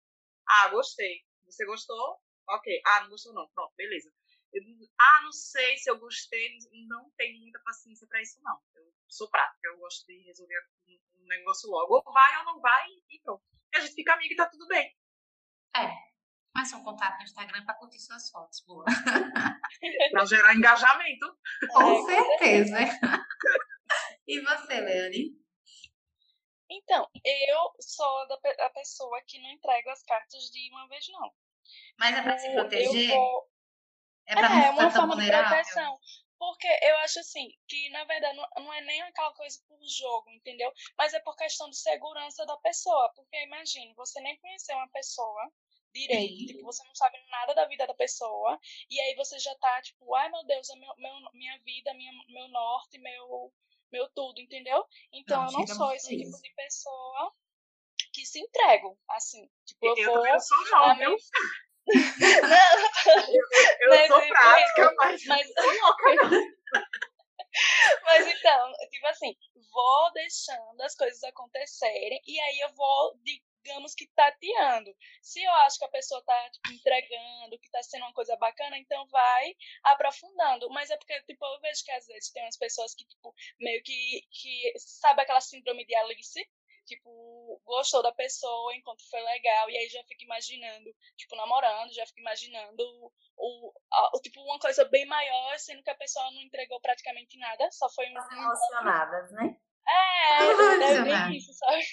Speaker 4: ah, gostei. Você gostou? Ok. Ah, não gostou não. Pronto, beleza. Eu, ah, não sei se eu gostei, não tenho muita paciência para isso, não. Eu sou prática, eu gosto de resolver um negócio logo. Ou vai ou não vai e pronto. E a gente fica amigo e tá tudo bem.
Speaker 2: É. Mas um contato no Instagram para curtir suas fotos, boa.
Speaker 4: para gerar engajamento.
Speaker 2: Com certeza. e você, Leane?
Speaker 5: Então, eu sou da, a pessoa que não entrega as cartas de uma vez, não.
Speaker 2: Mas é para se proteger?
Speaker 5: Vou, é, pra é, uma forma de proteção. Porque eu acho assim, que na verdade não, não é nem aquela coisa por jogo, entendeu? Mas é por questão de segurança da pessoa. Porque imagine, você nem conheceu uma pessoa direito, tipo, você não sabe nada da vida da pessoa, e aí você já tá, tipo, ai meu Deus, é meu, meu, minha vida, minha, meu norte, meu, meu tudo, entendeu? Então não, eu não sou esse tipo de pessoa que se entrego, assim, tipo, eu, eu vou...
Speaker 4: Eu sou não, viu? não, eu, eu sou prática, mas, mas...
Speaker 5: Mas então, tipo assim, vou deixando as coisas acontecerem e aí eu vou, digamos que tateando. Se eu acho que a pessoa tá tipo, entregando, que tá sendo uma coisa bacana, então vai aprofundando. Mas é porque, tipo, eu vejo que às vezes tem umas pessoas que, tipo, meio que, que sabe aquela síndrome de Alice? tipo, gostou da pessoa, enquanto foi legal, e aí já fica imaginando, tipo, namorando, já fica imaginando o, o, tipo, uma coisa bem maior, sendo que a pessoa não entregou praticamente nada, só foi um.
Speaker 3: Emocionadas, né?
Speaker 5: É, é bem isso, sabe?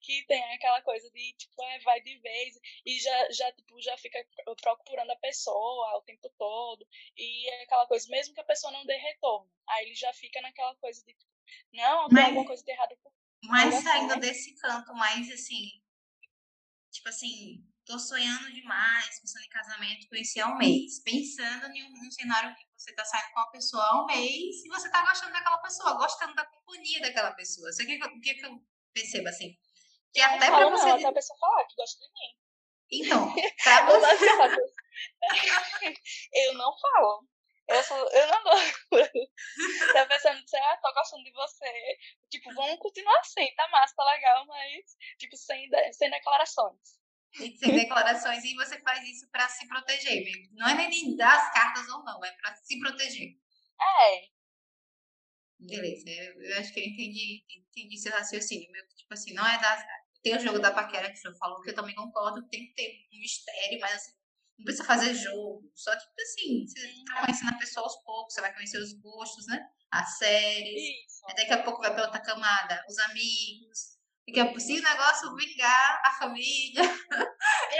Speaker 5: Que tem aquela coisa de, tipo, é, vai de vez e já, já, tipo, já fica procurando a pessoa o tempo todo e é aquela coisa, mesmo que a pessoa não dê retorno, aí ele já fica naquela coisa de, tipo, não, tem alguma coisa de errado com
Speaker 2: Mas saindo assim. desse canto mais, assim, tipo assim, tô sonhando demais, pensando em casamento, conheci há um mês, pensando em um, cenário que você tá saindo com uma pessoa há um mês e você tá gostando daquela pessoa, gostando da companhia daquela pessoa. Isso aqui, o que, que eu percebo, assim, que até para você.
Speaker 5: Não, até a pessoa falar que gosta de mim.
Speaker 2: Então, pra você.
Speaker 5: eu não falo. Eu, sou, eu não gosto. tá pensando, ah, tô gostando de você. Tipo, vamos continuar assim, tá massa, tá legal, mas, tipo, sem, sem declarações.
Speaker 2: Sem declarações, e você faz isso pra se proteger mesmo. Não é nem dar as cartas ou não, é pra se proteger.
Speaker 5: É.
Speaker 2: Beleza, eu, eu acho que eu entendi, entendi seu raciocínio. Meu, tipo assim, não é das tem o jogo da paquera que você falou, que eu também concordo, que tem que ter um mistério, mas assim, não precisa fazer jogo. Só tipo assim, você tá conhecendo a pessoa aos poucos, você vai conhecer os gostos, né? As séries. Isso. Daqui a pouco vai pra outra camada, os amigos. Daqui a pouco, se o negócio vingar, a família.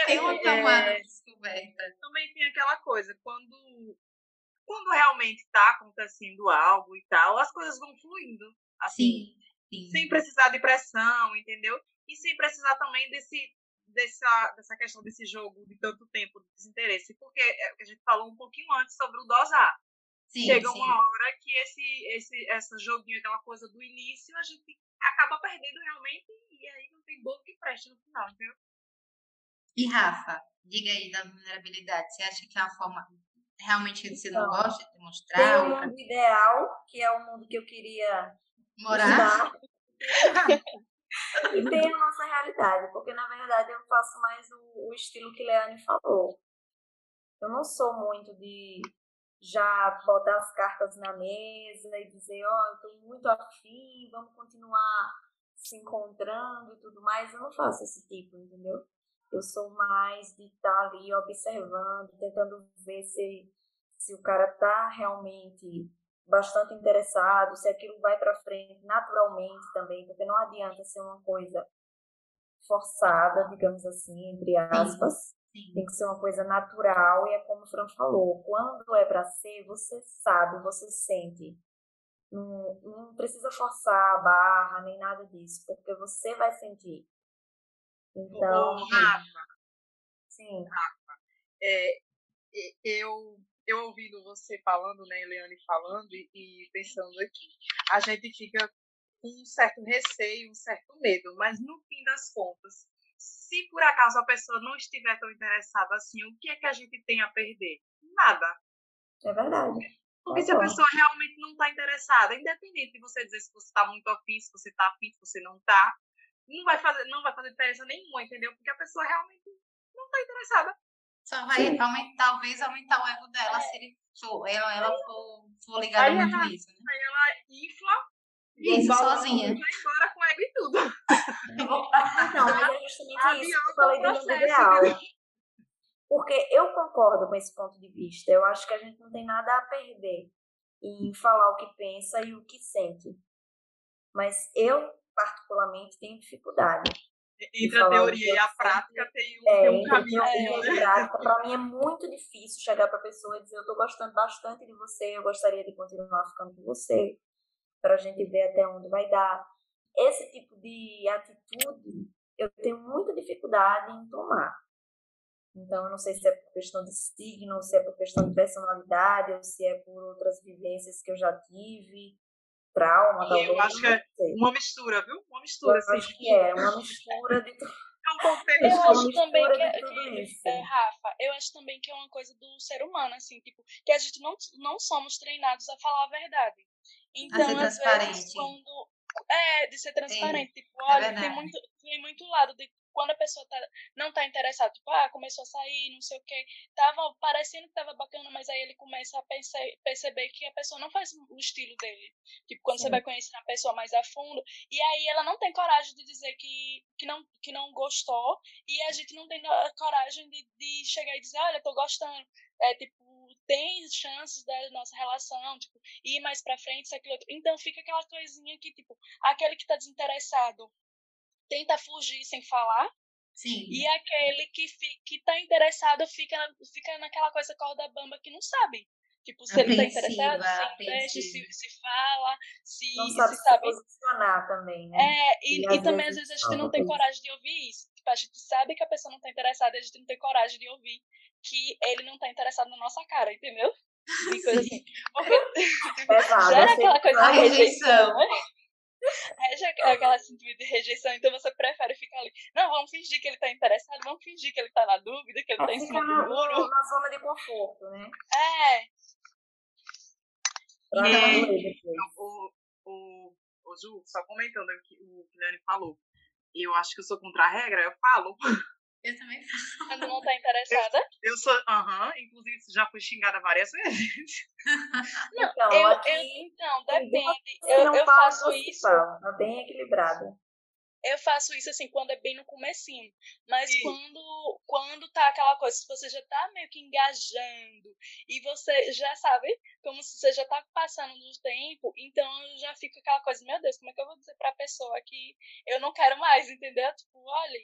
Speaker 2: tem uma camada é, de descoberta.
Speaker 4: Também tem aquela coisa, quando, quando realmente tá acontecendo algo e tal, as coisas vão fluindo. Assim, sim, sim. Sem precisar de pressão, entendeu? e sem precisar também desse, dessa, dessa questão desse jogo de tanto tempo de desinteresse, porque é, a gente falou um pouquinho antes sobre o dosar. Sim, Chega sim. uma hora que esse, esse essa joguinho, aquela coisa do início, a gente acaba perdendo realmente e aí não tem boca que preste no final, entendeu?
Speaker 2: E Rafa, diga aí da vulnerabilidade. Você acha que é uma forma realmente que você não então, gosta de mostrar? Tem
Speaker 3: um mundo ideal, que é o mundo que eu queria
Speaker 2: morar.
Speaker 3: e tem a nossa realidade, porque na verdade eu faço mais o, o estilo que Leane falou. Eu não sou muito de já botar as cartas na mesa e dizer, ó, oh, eu tô muito afim, vamos continuar se encontrando e tudo mais. Eu não faço esse tipo, entendeu? Eu sou mais de estar tá ali observando, tentando ver se, se o cara tá realmente bastante interessado, se aquilo vai para frente naturalmente também, porque não adianta ser uma coisa forçada, digamos assim, entre aspas. Sim. Tem que ser uma coisa natural e é como o Fran falou, quando é para ser, você sabe, você sente. Não, não precisa forçar a barra nem nada disso, porque você vai sentir. Então,
Speaker 4: Rafa,
Speaker 3: sim.
Speaker 4: Rafa, é, eu eu ouvindo você falando, né, Eliane falando e, e pensando aqui, a gente fica com um certo receio, um certo medo, mas no fim das contas, se por acaso a pessoa não estiver tão interessada assim, o que é que a gente tem a perder? Nada.
Speaker 3: É verdade.
Speaker 4: Porque se a pessoa realmente não está interessada, independente de você dizer se você está muito afim, se você está afim, se você não está, não vai fazer, não vai fazer diferença nenhuma, entendeu? Porque a pessoa realmente não está interessada.
Speaker 2: Só vai aumentar, talvez aumentar o ego dela é. se ele for, ela, ela for, for ligada muito ela, nisso. Né?
Speaker 4: Aí ela infla.
Speaker 2: Isso, sozinha.
Speaker 4: Vai embora com ego e tudo.
Speaker 3: Não, mas é justamente isso que eu falei do mundo ideal. Porque eu concordo com esse ponto de vista. Eu acho que a gente não tem nada a perder em falar o que pensa e o que sente. Mas eu, particularmente, tenho dificuldade
Speaker 4: entre a teoria e a prática tem um, é, tem um caminho.
Speaker 3: É, Para mim é muito difícil chegar para a pessoa e dizer: Eu estou gostando bastante de você, eu gostaria de continuar ficando com você, para a gente ver até onde vai dar. Esse tipo de atitude eu tenho muita dificuldade em tomar. Então, eu não sei se é por questão de signo, se é por questão de personalidade, ou se é por outras vivências que eu já tive trauma, talvez.
Speaker 4: Eu acho que é uma mistura, viu? Uma mistura,
Speaker 3: eu Acho que é, uma mistura de tudo.
Speaker 4: É um contexto.
Speaker 5: Eu acho também que, é, que é, Rafa, eu acho também que é uma coisa do ser humano, assim, tipo, que a gente não, não somos treinados a falar a verdade. Então, às vezes, quando. É, de ser transparente. Tipo, é, tipo, olha, tem muito, tem muito lado de quando a pessoa tá, não tá interessada, tipo, ah, começou a sair, não sei o que, tava parecendo que tava bacana, mas aí ele começa a perce perceber que a pessoa não faz o estilo dele. Tipo, quando Sim. você vai conhecer a pessoa mais a fundo, e aí ela não tem coragem de dizer que, que, não, que não gostou, e a gente não tem coragem de, de chegar e dizer, olha, tô gostando. É, tipo, tem chances da nossa relação, tipo, ir mais pra frente, isso, aquilo outro. Então fica aquela coisinha que, tipo, aquele que tá desinteressado tenta fugir sem falar.
Speaker 2: Sim.
Speaker 5: E aquele que, fi, que tá interessado fica, fica naquela coisa corda bamba que não sabe. Tipo, se ele tá interessado, se investe, se, se fala, se,
Speaker 3: não sabe se, sabe. posicionar também, né?
Speaker 5: É, e, e, e também às vezes a gente não tem coragem de ouvir isso. Tipo, a gente sabe que a pessoa não tá interessada, a gente não tem coragem de ouvir que ele não tá interessado na nossa cara, entendeu? Assim. Porque gera aquela coisa de rejeição, né? É, já aquela síndrome de rejeição, então você prefere ficar ali. Não, vamos fingir que ele tá interessado, vamos fingir que ele tá na dúvida, que ele tá em cima do muro.
Speaker 3: na zona de conforto, né?
Speaker 5: É.
Speaker 4: E, o, o, o Ju, só comentando o que o Guilherme falou. Eu acho que eu sou contra a regra, eu falo.
Speaker 2: Eu também falo.
Speaker 5: Quando não tá interessada?
Speaker 4: Eu, eu sou, aham, uh -huh, inclusive já fui xingada várias vezes.
Speaker 5: Não, então, eu, aqui, eu, então depende. Eu, eu faço isso.
Speaker 3: É bem equilibrado.
Speaker 5: Eu faço isso assim quando é bem no comecinho. Mas quando quando tá aquela coisa, se você já tá meio que engajando e você já sabe, como se você já tá passando do tempo, então já fica aquela coisa, meu Deus, como é que eu vou dizer pra pessoa que eu não quero mais, entendeu? Tipo, olha,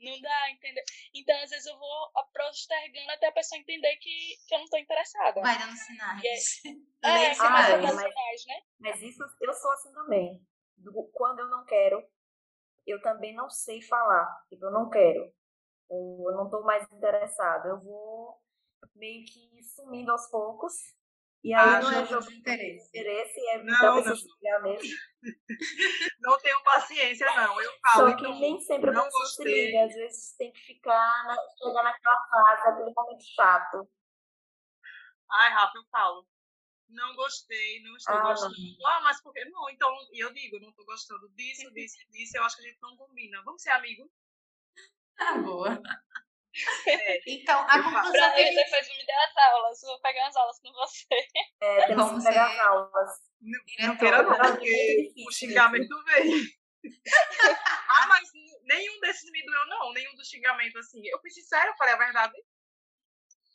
Speaker 5: não dá, entendeu? Então, às vezes, eu vou postergando até a pessoa entender que, que eu não tô interessada.
Speaker 2: Vai dando sinais.
Speaker 5: É, é, vai dando mas, sinais, né?
Speaker 3: Mas isso, eu sou assim também. Quando eu não quero, eu também não sei falar. Tipo, eu não quero. Ou eu não tô mais interessada. Eu vou meio que sumindo aos poucos e aí ah, não é jogo de interesse. interesse é não, não.
Speaker 4: Não tenho paciência, não. Eu falo.
Speaker 3: Só que então, nem sempre a pessoa se liga. Às vezes tem que ficar, na, chegar naquela fase, aquele momento chato.
Speaker 4: Ai, Rafa, eu falo. Não gostei, não estou ah, gostando. Não. Ah, mas por quê? Não, então, eu digo, não estou gostando disso, disso, disso. Eu acho que a gente não combina. Vamos ser amigos?
Speaker 2: Tá boa. É. Então, a conclusão
Speaker 5: pra que gente... depois me dê as aulas, vou pegar as aulas com você.
Speaker 3: É, temos Vamos que pegar as aulas.
Speaker 4: Não, não queira não, porque o xingamento veio. ah, mas nenhum desses me doeu, não. Nenhum dos xingamentos, assim. Eu fui sincera, eu falei a verdade.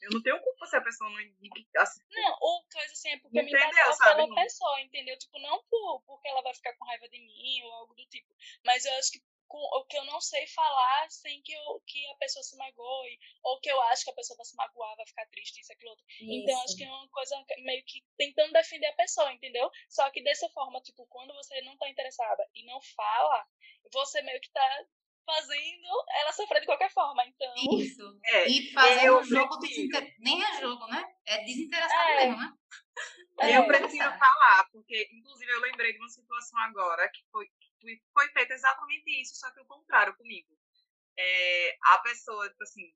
Speaker 4: Eu não tenho culpa se a pessoa não.
Speaker 5: Assim, não, ou coisa assim, é porque entendeu, me bateu sabe? pela pessoa, entendeu? Tipo, não por, porque ela vai ficar com raiva de mim ou algo do tipo. Mas eu acho que com o que eu não sei falar sem que, eu, que a pessoa se magoe, ou que eu acho que a pessoa vai se magoar, vai ficar triste, isso, aquilo, outro. Isso. Então, acho que é uma coisa meio que tentando defender a pessoa, entendeu? Só que dessa forma, tipo, quando você não tá interessada e não fala, você meio que tá fazendo ela sofrer de qualquer forma, então...
Speaker 2: Isso, é, e fazer um jogo desinter... Nem é jogo, né? É desinteressado é. mesmo, né?
Speaker 4: É, eu prefiro falar, porque, inclusive, eu lembrei de uma situação agora que foi foi feito exatamente isso, só que o contrário comigo. É, a pessoa, tipo assim,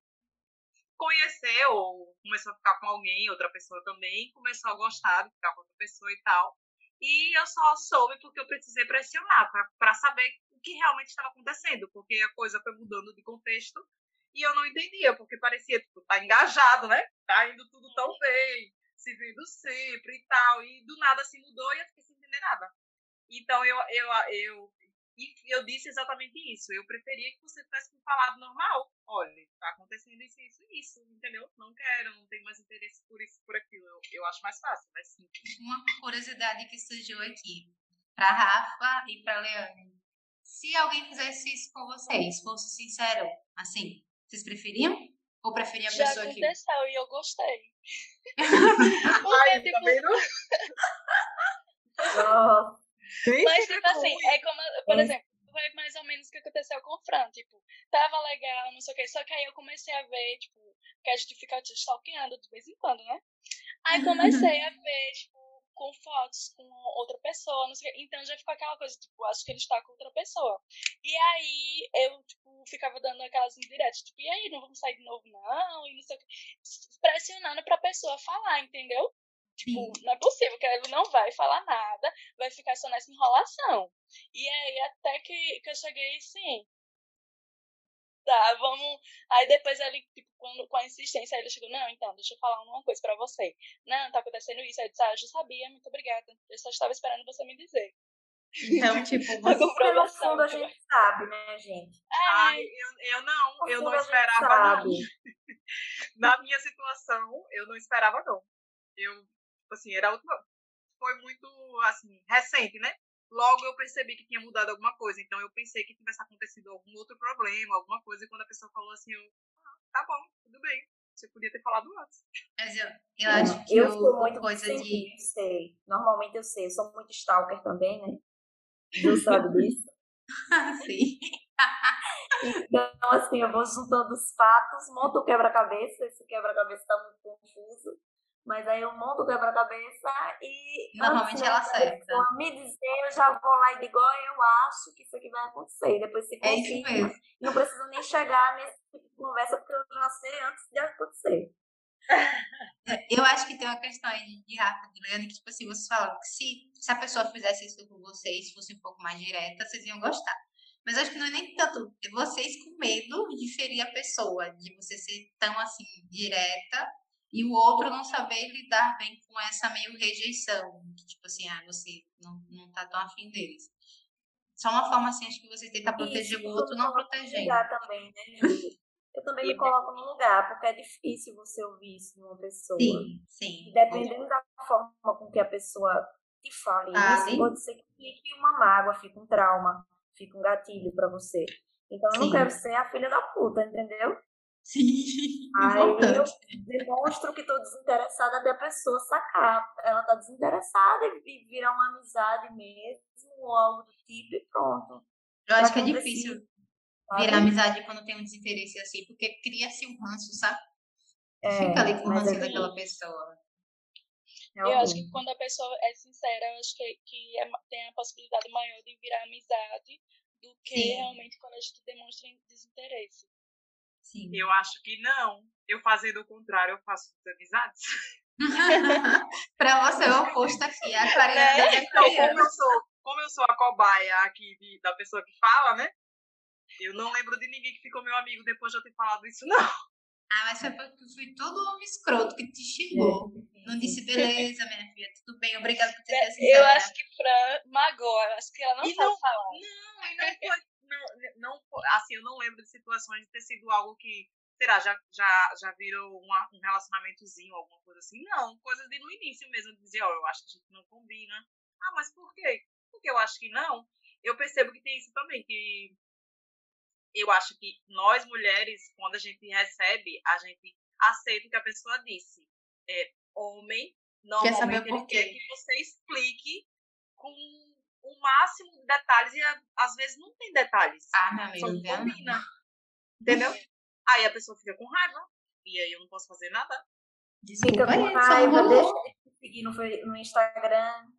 Speaker 4: conheceu ou começou a ficar com alguém, outra pessoa também, começou a gostar de ficar com outra pessoa e tal. E eu só soube porque eu precisei pressionar para saber o que realmente estava acontecendo, porque a coisa foi mudando de contexto e eu não entendia, porque parecia, tipo, tá engajado, né? Tá indo tudo tão bem, se vendo sempre e tal, e do nada se mudou e eu fiquei sem entender nada. Então eu, eu, eu, eu disse exatamente isso. Eu preferia que você tivesse me falado normal. Olha, tá acontecendo isso, isso, isso, entendeu? Não quero, não tenho mais interesse por isso, por aquilo. Eu, eu acho mais fácil, mais simples.
Speaker 2: Uma curiosidade que surgiu aqui para Rafa e para Leane. Se alguém fizesse isso com vocês, fosse sincero, assim, vocês preferiam? Ou preferiam a
Speaker 5: Já
Speaker 2: pessoa que.
Speaker 5: Já aconteceu e eu gostei.
Speaker 4: Porque, Ai, tipo...
Speaker 3: Nossa.
Speaker 5: Mas, tipo assim, é como, por exemplo, foi mais ou menos o que aconteceu com o Fran, tipo, tava legal, não sei o que, só que aí eu comecei a ver, tipo, que a gente fica te stalkeando de vez em quando, né? Aí comecei a ver, tipo, com fotos com outra pessoa, não sei o que, então já ficou aquela coisa, tipo, acho que ele está com outra pessoa. E aí eu, tipo, ficava dando aquelas indiretas, tipo, e aí, não vamos sair de novo, não, e não sei o que, pressionando pra pessoa falar, entendeu? Tipo, não é possível que ele não vai falar nada, vai ficar só nessa enrolação. E aí, até que, que eu cheguei, sim. tá, vamos. Aí depois ele, tipo, quando, com a insistência, ele chegou, não, então, deixa eu falar uma coisa pra você. Não, tá acontecendo isso. Aí eu disse, ah, eu já sabia, muito obrigada. Eu só estava esperando você me dizer.
Speaker 2: Então, tipo,
Speaker 5: A
Speaker 3: No
Speaker 5: comprovação.
Speaker 3: fundo a gente sabe, né, gente?
Speaker 4: Ai, eu, eu não, eu não esperava, não. Na minha situação, eu não esperava, não. Eu, tipo assim, era a última. Foi muito, assim, recente, né? Logo eu percebi que tinha mudado alguma coisa. Então eu pensei que tivesse acontecido algum outro problema, alguma coisa. E quando a pessoa falou assim, eu, ah, tá bom, tudo bem. Você podia ter falado antes.
Speaker 2: Mas eu, eu acho que
Speaker 3: eu
Speaker 2: o,
Speaker 3: sou muito
Speaker 2: coisa de.
Speaker 3: sei. Normalmente eu sei, eu sou muito stalker também, né? Ju sabe disso.
Speaker 2: Sim.
Speaker 3: Então, assim, eu vou juntando os fatos, monto o quebra-cabeça, esse quebra-cabeça tá muito confuso, mas aí eu monto o quebra-cabeça e.
Speaker 2: Normalmente
Speaker 3: né,
Speaker 2: ela
Speaker 3: da
Speaker 2: acerta.
Speaker 3: Me dizer, eu já vou lá e digo, eu acho que isso aqui vai acontecer. Depois se
Speaker 2: É isso
Speaker 3: confirma.
Speaker 2: mesmo.
Speaker 3: Não preciso nem chegar nesse tipo de conversa, porque eu já sei antes de acontecer.
Speaker 2: Eu acho que tem uma questão aí de, Rafa de Leandro que, tipo assim, vocês falam que se, se a pessoa fizesse isso com vocês, fosse um pouco mais direta, vocês iam gostar. Mas acho que não é nem tanto vocês com medo de ferir a pessoa, de você ser tão assim, direta, e o outro não saber lidar bem com essa meio rejeição. que, Tipo assim, ah, você não, não tá tão afim deles. Só uma forma assim, acho que você tenta proteger
Speaker 3: Isso,
Speaker 2: o outro, não protegendo.
Speaker 3: lugar também, né? Eu também me coloco no lugar, porque é difícil você ouvir isso de uma pessoa.
Speaker 2: Sim, sim.
Speaker 3: Dependendo da forma com que a pessoa te fale
Speaker 2: Fale.
Speaker 3: isso, pode ser que fique uma mágoa, fique um trauma, fique um gatilho pra você. Então eu não
Speaker 2: Sim.
Speaker 3: quero ser a filha da puta, entendeu?
Speaker 2: Sim,
Speaker 3: Aí eu demonstro que tô desinteressada até a pessoa sacar. Ela tá desinteressada e vira uma amizade mesmo, ou algo do tipo, e pronto.
Speaker 2: Eu acho que é difícil
Speaker 3: sabe?
Speaker 2: virar amizade quando tem um desinteresse assim, porque cria-se um ranço, sabe?
Speaker 3: É,
Speaker 2: Fica ali com o
Speaker 3: mas
Speaker 2: ranço
Speaker 3: é
Speaker 2: daquela pessoa.
Speaker 5: Eu acho que quando a pessoa é sincera, eu acho que, que é tem a possibilidade maior de virar amizade do que
Speaker 2: Sim.
Speaker 5: realmente quando a gente demonstra desinteresse.
Speaker 2: Sim.
Speaker 4: Eu acho que não. Eu fazendo o contrário, eu faço amizades.
Speaker 2: pra você é o oposto aqui, a
Speaker 5: Né?
Speaker 2: é
Speaker 4: Então, como eu sou, como eu sou a cobaia aqui de- da pessoa que fala, né? Eu não lembro de ninguém que ficou meu amigo depois de eu ter falado isso, não.
Speaker 2: Ah, mas foi porque foi todo homem escroto que te xingou. Não disse, beleza, minha filha, tudo bem, obrigada por ter sido
Speaker 5: Eu
Speaker 2: sincera.
Speaker 5: acho que Fran magoa, eu acho que ela não
Speaker 4: E
Speaker 5: sabe
Speaker 4: não-
Speaker 5: falar.
Speaker 4: Não, e não foi, não, não assim, eu não lembro de situações de ter sido algo que, será, já, já, já virou uma- um relacionamentozinho, alguma coisa assim. Não, coisa de no início mesmo, de dizer, ó, eu acho que a gente não combina. Ah, mas por quê? Porque eu acho que não. Eu percebo que tem isso também, que eu acho que nós mulheres, quando a gente recebe, a gente aceita o que a pessoa disse. É, homem,
Speaker 2: Quer saber
Speaker 4: normalmente
Speaker 2: por
Speaker 4: ele
Speaker 2: quê?
Speaker 4: quer que você explique com o máximo de detalhes e a- às vezes não tem detalhes.
Speaker 2: Ah, meu
Speaker 4: Só
Speaker 2: amigo,
Speaker 4: não
Speaker 2: viu?
Speaker 4: combina. Entendeu? Aí a pessoa fica com raiva. E aí eu não posso fazer nada.
Speaker 2: Desculpa
Speaker 3: Fica com
Speaker 2: aí, só
Speaker 3: raiva,
Speaker 2: não
Speaker 3: deixa te seguir no, no Instagram.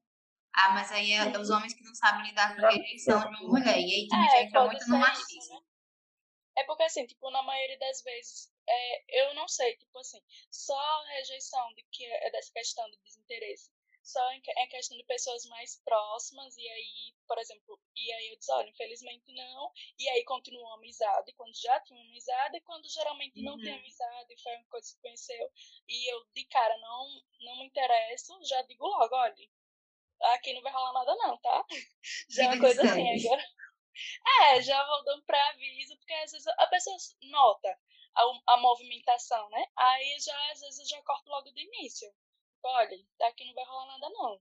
Speaker 2: Ah, mas aí é os homens que não sabem lidar com
Speaker 3: Já
Speaker 2: rejeição de uma mulher. E aí também já
Speaker 5: É,
Speaker 2: entra muito no
Speaker 5: isso,
Speaker 2: machismo.
Speaker 5: né? É porque, assim, tipo, na maioria das vezes, é, eu não sei, tipo assim, só a rejeição de que é dessa questão de desinteresse, só é questão de pessoas mais próximas, e aí, por exemplo, e aí eu disse, olha, infelizmente não, e aí continua a amizade, quando já tinha amizade, e quando geralmente não tem
Speaker 4: Uhum.
Speaker 5: amizade, foi uma coisa que conheceu, e eu, de cara, não, não me interesso, já digo logo, olha, aqui não vai rolar nada não, tá? Já é uma coisa assim, agora... É, já vou dando pré-aviso, porque às vezes a pessoa nota a, a movimentação, né? Aí já, às vezes, eu já corto logo do início. Olha, daqui não vai rolar nada, não.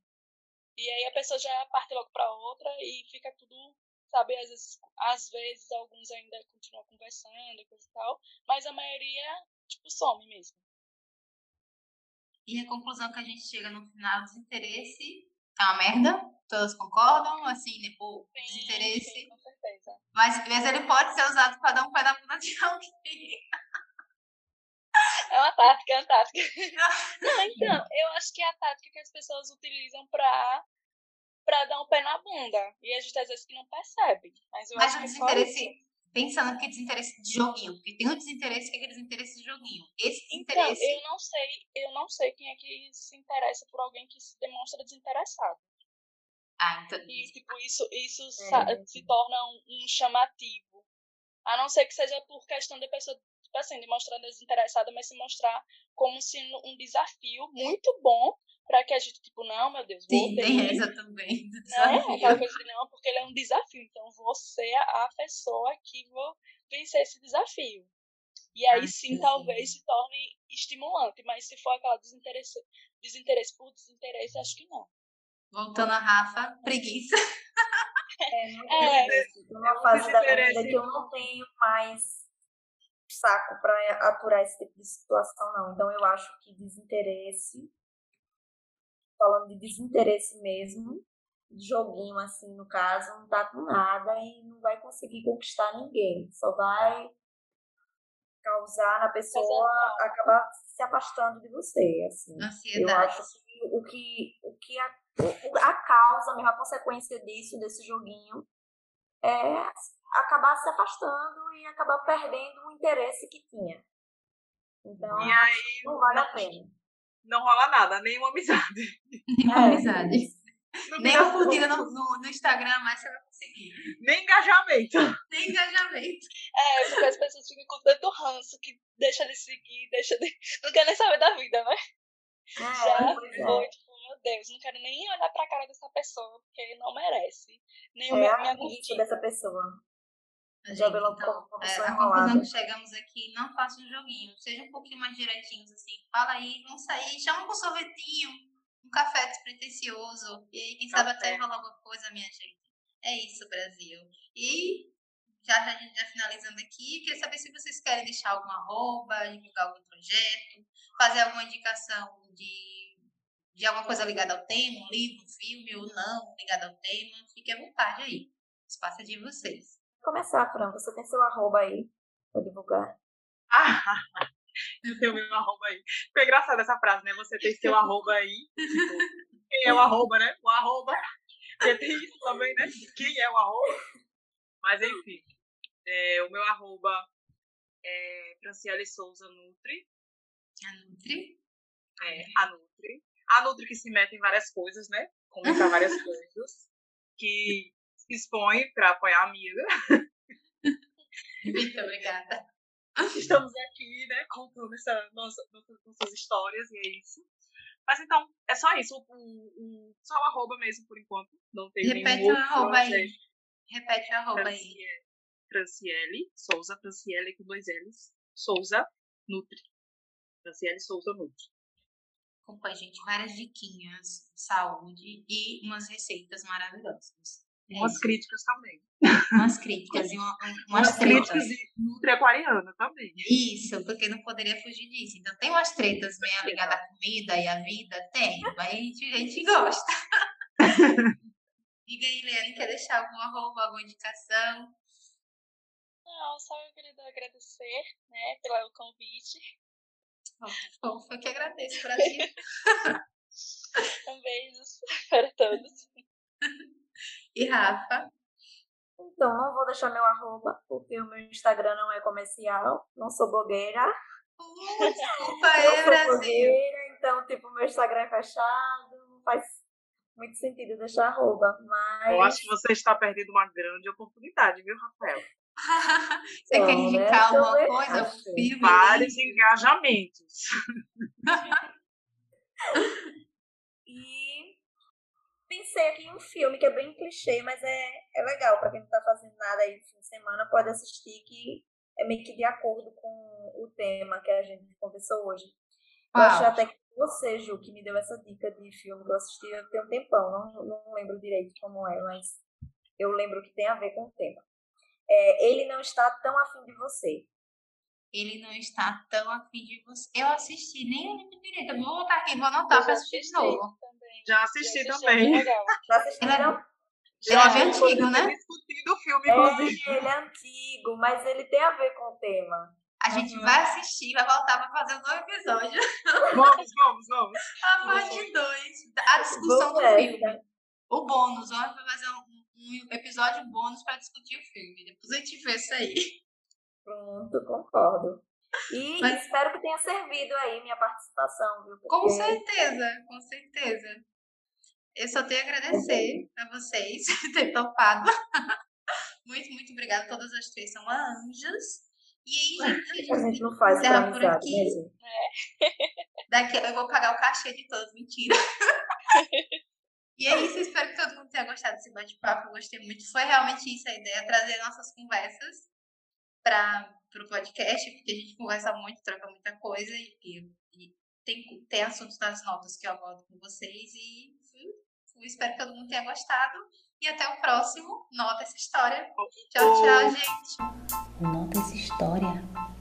Speaker 5: E aí a pessoa já parte logo pra outra e fica tudo, sabe, às vezes, às vezes alguns ainda continuam conversando e coisa e tal, mas a maioria, tipo, some mesmo.
Speaker 2: E a conclusão que a gente chega no final, desinteresse é uma merda. Todas concordam, assim, né? o
Speaker 5: Sim,
Speaker 2: desinteresse.
Speaker 5: sim, com certeza.
Speaker 2: Mas, mas ele pode ser usado para dar um pé na bunda de alguém.
Speaker 5: É uma tática, é uma tática. Não, então, eu acho que é a tática que as pessoas utilizam pra, pra dar um pé na bunda. E a gente às vezes que não percebe. Mas eu
Speaker 2: Mas
Speaker 5: acho que é
Speaker 2: desinteresse,
Speaker 5: isso.
Speaker 2: pensando que é desinteresse de joguinho, porque tem o desinteresse que é aquele desinteresse de joguinho. Esse
Speaker 5: Então,
Speaker 2: desinteresse.
Speaker 5: eu não sei, eu não sei quem é que se interessa por alguém que se demonstra desinteressado.
Speaker 2: Ah, então.
Speaker 5: E tipo, isso, isso
Speaker 3: É.
Speaker 5: sa- se torna um, um chamativo. A não ser que seja por questão da pessoa, tipo assim, de mostrar desinteressada, mas se mostrar como se um desafio muito bom para que a gente, tipo, não, meu Deus,
Speaker 2: vou Sim, tem essa também.
Speaker 5: Do desafio. Não, aquela coisa de não, porque ele é um desafio. Então, você é a pessoa que vai vencer esse desafio. E aí ah, sim, sim, talvez se torne estimulante, mas se for aquela desinteresse, desinteresse por desinteresse, acho que não.
Speaker 2: Voltando a Rafa, preguiça.
Speaker 3: É, muito é, uma fase da vida que eu não tenho mais saco para aturar esse tipo de situação, não. Então eu acho que desinteresse, falando de desinteresse mesmo, joguinho assim no caso, não tá com nada e não vai conseguir conquistar ninguém. Só vai causar na pessoa acabar se afastando de você, assim.
Speaker 2: Ansiedade.
Speaker 3: Eu acho que o que, o que a, a causa, mesmo a consequência disso, desse joguinho, é acabar se afastando e acabar perdendo o interesse que tinha. Então,
Speaker 4: e aí,
Speaker 3: não vale a pena.
Speaker 4: Não rola nada, nenhuma amizade.
Speaker 2: Nenhuma é. amizade. Nem uma curtida no, no, no, Instagram mais você vai conseguir.
Speaker 4: Nem engajamento.
Speaker 2: Nem engajamento.
Speaker 5: É, porque as pessoas ficam com tanto ranço que deixa de seguir, deixa de. Não quer nem saber da vida, né?
Speaker 3: É, Já foi,
Speaker 5: é. tipo, meu Deus, não quero nem olhar pra cara dessa pessoa, porque ele não merece. Nem
Speaker 3: é
Speaker 5: o meu,
Speaker 3: minha curtida dessa pessoa.
Speaker 2: Gente, Já então, é, a conclusão que chegamos aqui, não faça um joguinho, seja um pouquinho mais direitinhos, assim, fala aí, vamos sair, chama um sorvetinho, um café despretensioso. E aí, quem sabe até rola alguma coisa, minha gente. É isso, Brasil. E já a gente já finalizando aqui, queria saber se vocês querem deixar alguma arroba, divulgar algum projeto, fazer alguma indicação de, de alguma coisa ligada ao tema, um livro, um filme ou não ligado ao tema. Fique à vontade aí. O espaço é de vocês.
Speaker 3: Começar, Fran, você tem seu arroba aí para divulgar.
Speaker 4: Ah, eu tenho meu arroba aí. Foi engraçada essa frase, né? Você tem seu arroba aí. Quem é o arroba, né? O arroba. Porque tem isso também, né? Quem é o arroba. Mas enfim. É, o meu arroba é Franciele Souza Nutri.
Speaker 2: A Nutri?
Speaker 4: É, a Nutri. A Nutri que se mete em várias coisas, né? Comenta várias coisas. Que expõe para apoiar a amiga.
Speaker 2: Muito obrigada.
Speaker 4: Estamos aqui, né, contando essa nossa, nossas histórias e é isso. Mas então, é só isso. O, o, só o arroba mesmo por enquanto. Não tem
Speaker 2: Repete
Speaker 4: nenhum
Speaker 2: o arroba aí. Repete o arroba Franciele, aí.
Speaker 4: Franciele Souza, Franciele com dois L's. Souza Nutri. Franciele Souza Nutri.
Speaker 2: Acompanhe, gente, várias diquinhas de saúde e umas receitas maravilhosas.
Speaker 4: É umas críticas também.
Speaker 2: Umas críticas e uma, umas,
Speaker 4: umas críticas nutri aquariana também.
Speaker 2: Isso, porque não poderia fugir disso. Então tem umas tretas meio ligadas à comida e à vida? Tem, mas a gente, a gente gosta. Diga aí, Leane, quer deixar algum arroba, alguma indicação?
Speaker 5: Não, só eu queria agradecer, né, pelo convite.
Speaker 2: Oh, foi que agradeço, Brasil.
Speaker 5: um beijo para todos.
Speaker 2: E Rafa?
Speaker 3: Então, não vou deixar meu arroba, porque o meu Instagram não é comercial, não sou blogueira.
Speaker 2: Uh, desculpa, é Brasil.
Speaker 3: Então, tipo, meu Instagram é fechado, não faz muito sentido deixar arroba, mas...
Speaker 4: Eu acho que você está perdendo uma grande oportunidade, viu, Rafael?
Speaker 2: você então, quer indicar né? alguma coisa? Um filme?
Speaker 4: Vários engajamentos.
Speaker 3: pensei aqui em um filme que é bem clichê, mas é, é legal para quem não tá fazendo nada aí no fim de semana, pode assistir que é meio que de acordo com o tema que a gente conversou hoje. Eu acho até que você, Ju, que me deu essa dica de filme que eu assisti tem um tempão, não, não lembro direito como é, mas eu lembro que tem a ver com o tema. É, ele não está tão afim de você.
Speaker 2: Ele não está tão afim de você. Eu assisti, nem eu lembro direito. Eu vou voltar aqui, vou anotar para assistir de novo.
Speaker 4: Já assisti também.
Speaker 3: Já assistiram?
Speaker 2: Ele é bem antigo, né?
Speaker 4: Discutindo o filme,
Speaker 3: é, ele é antigo, mas ele tem a ver com o tema.
Speaker 2: A gente uhum. vai assistir, vai voltar para fazer um novo episódio.
Speaker 4: Vamos, vamos, vamos.
Speaker 2: A parte 2, a discussão do filme. O bônus, vamos fazer um, um episódio bônus para discutir o filme. Depois a gente vê isso aí.
Speaker 3: Pronto, concordo. E Mas... espero que tenha servido aí minha participação, viu?
Speaker 2: Porque... Com certeza, com certeza. Eu só tenho a agradecer a vocês por ter topado Muito, muito obrigada. Todas as três são anjos. E aí,
Speaker 3: gente, a gente não faz pra amizade, né, gente?
Speaker 2: É. Daqui eu vou pagar o cachê de todos, mentira. e é isso, espero que todo mundo tenha gostado desse bate-papo. Gostei muito. Foi realmente isso a ideia, trazer nossas conversas para o podcast, porque a gente conversa muito, troca muita coisa e, e, tem, tem assuntos das notas que eu abordo com vocês. E espero que todo mundo tenha gostado. E até o próximo Nota essa história. Tchau, tchau, gente.
Speaker 1: Nota essa história.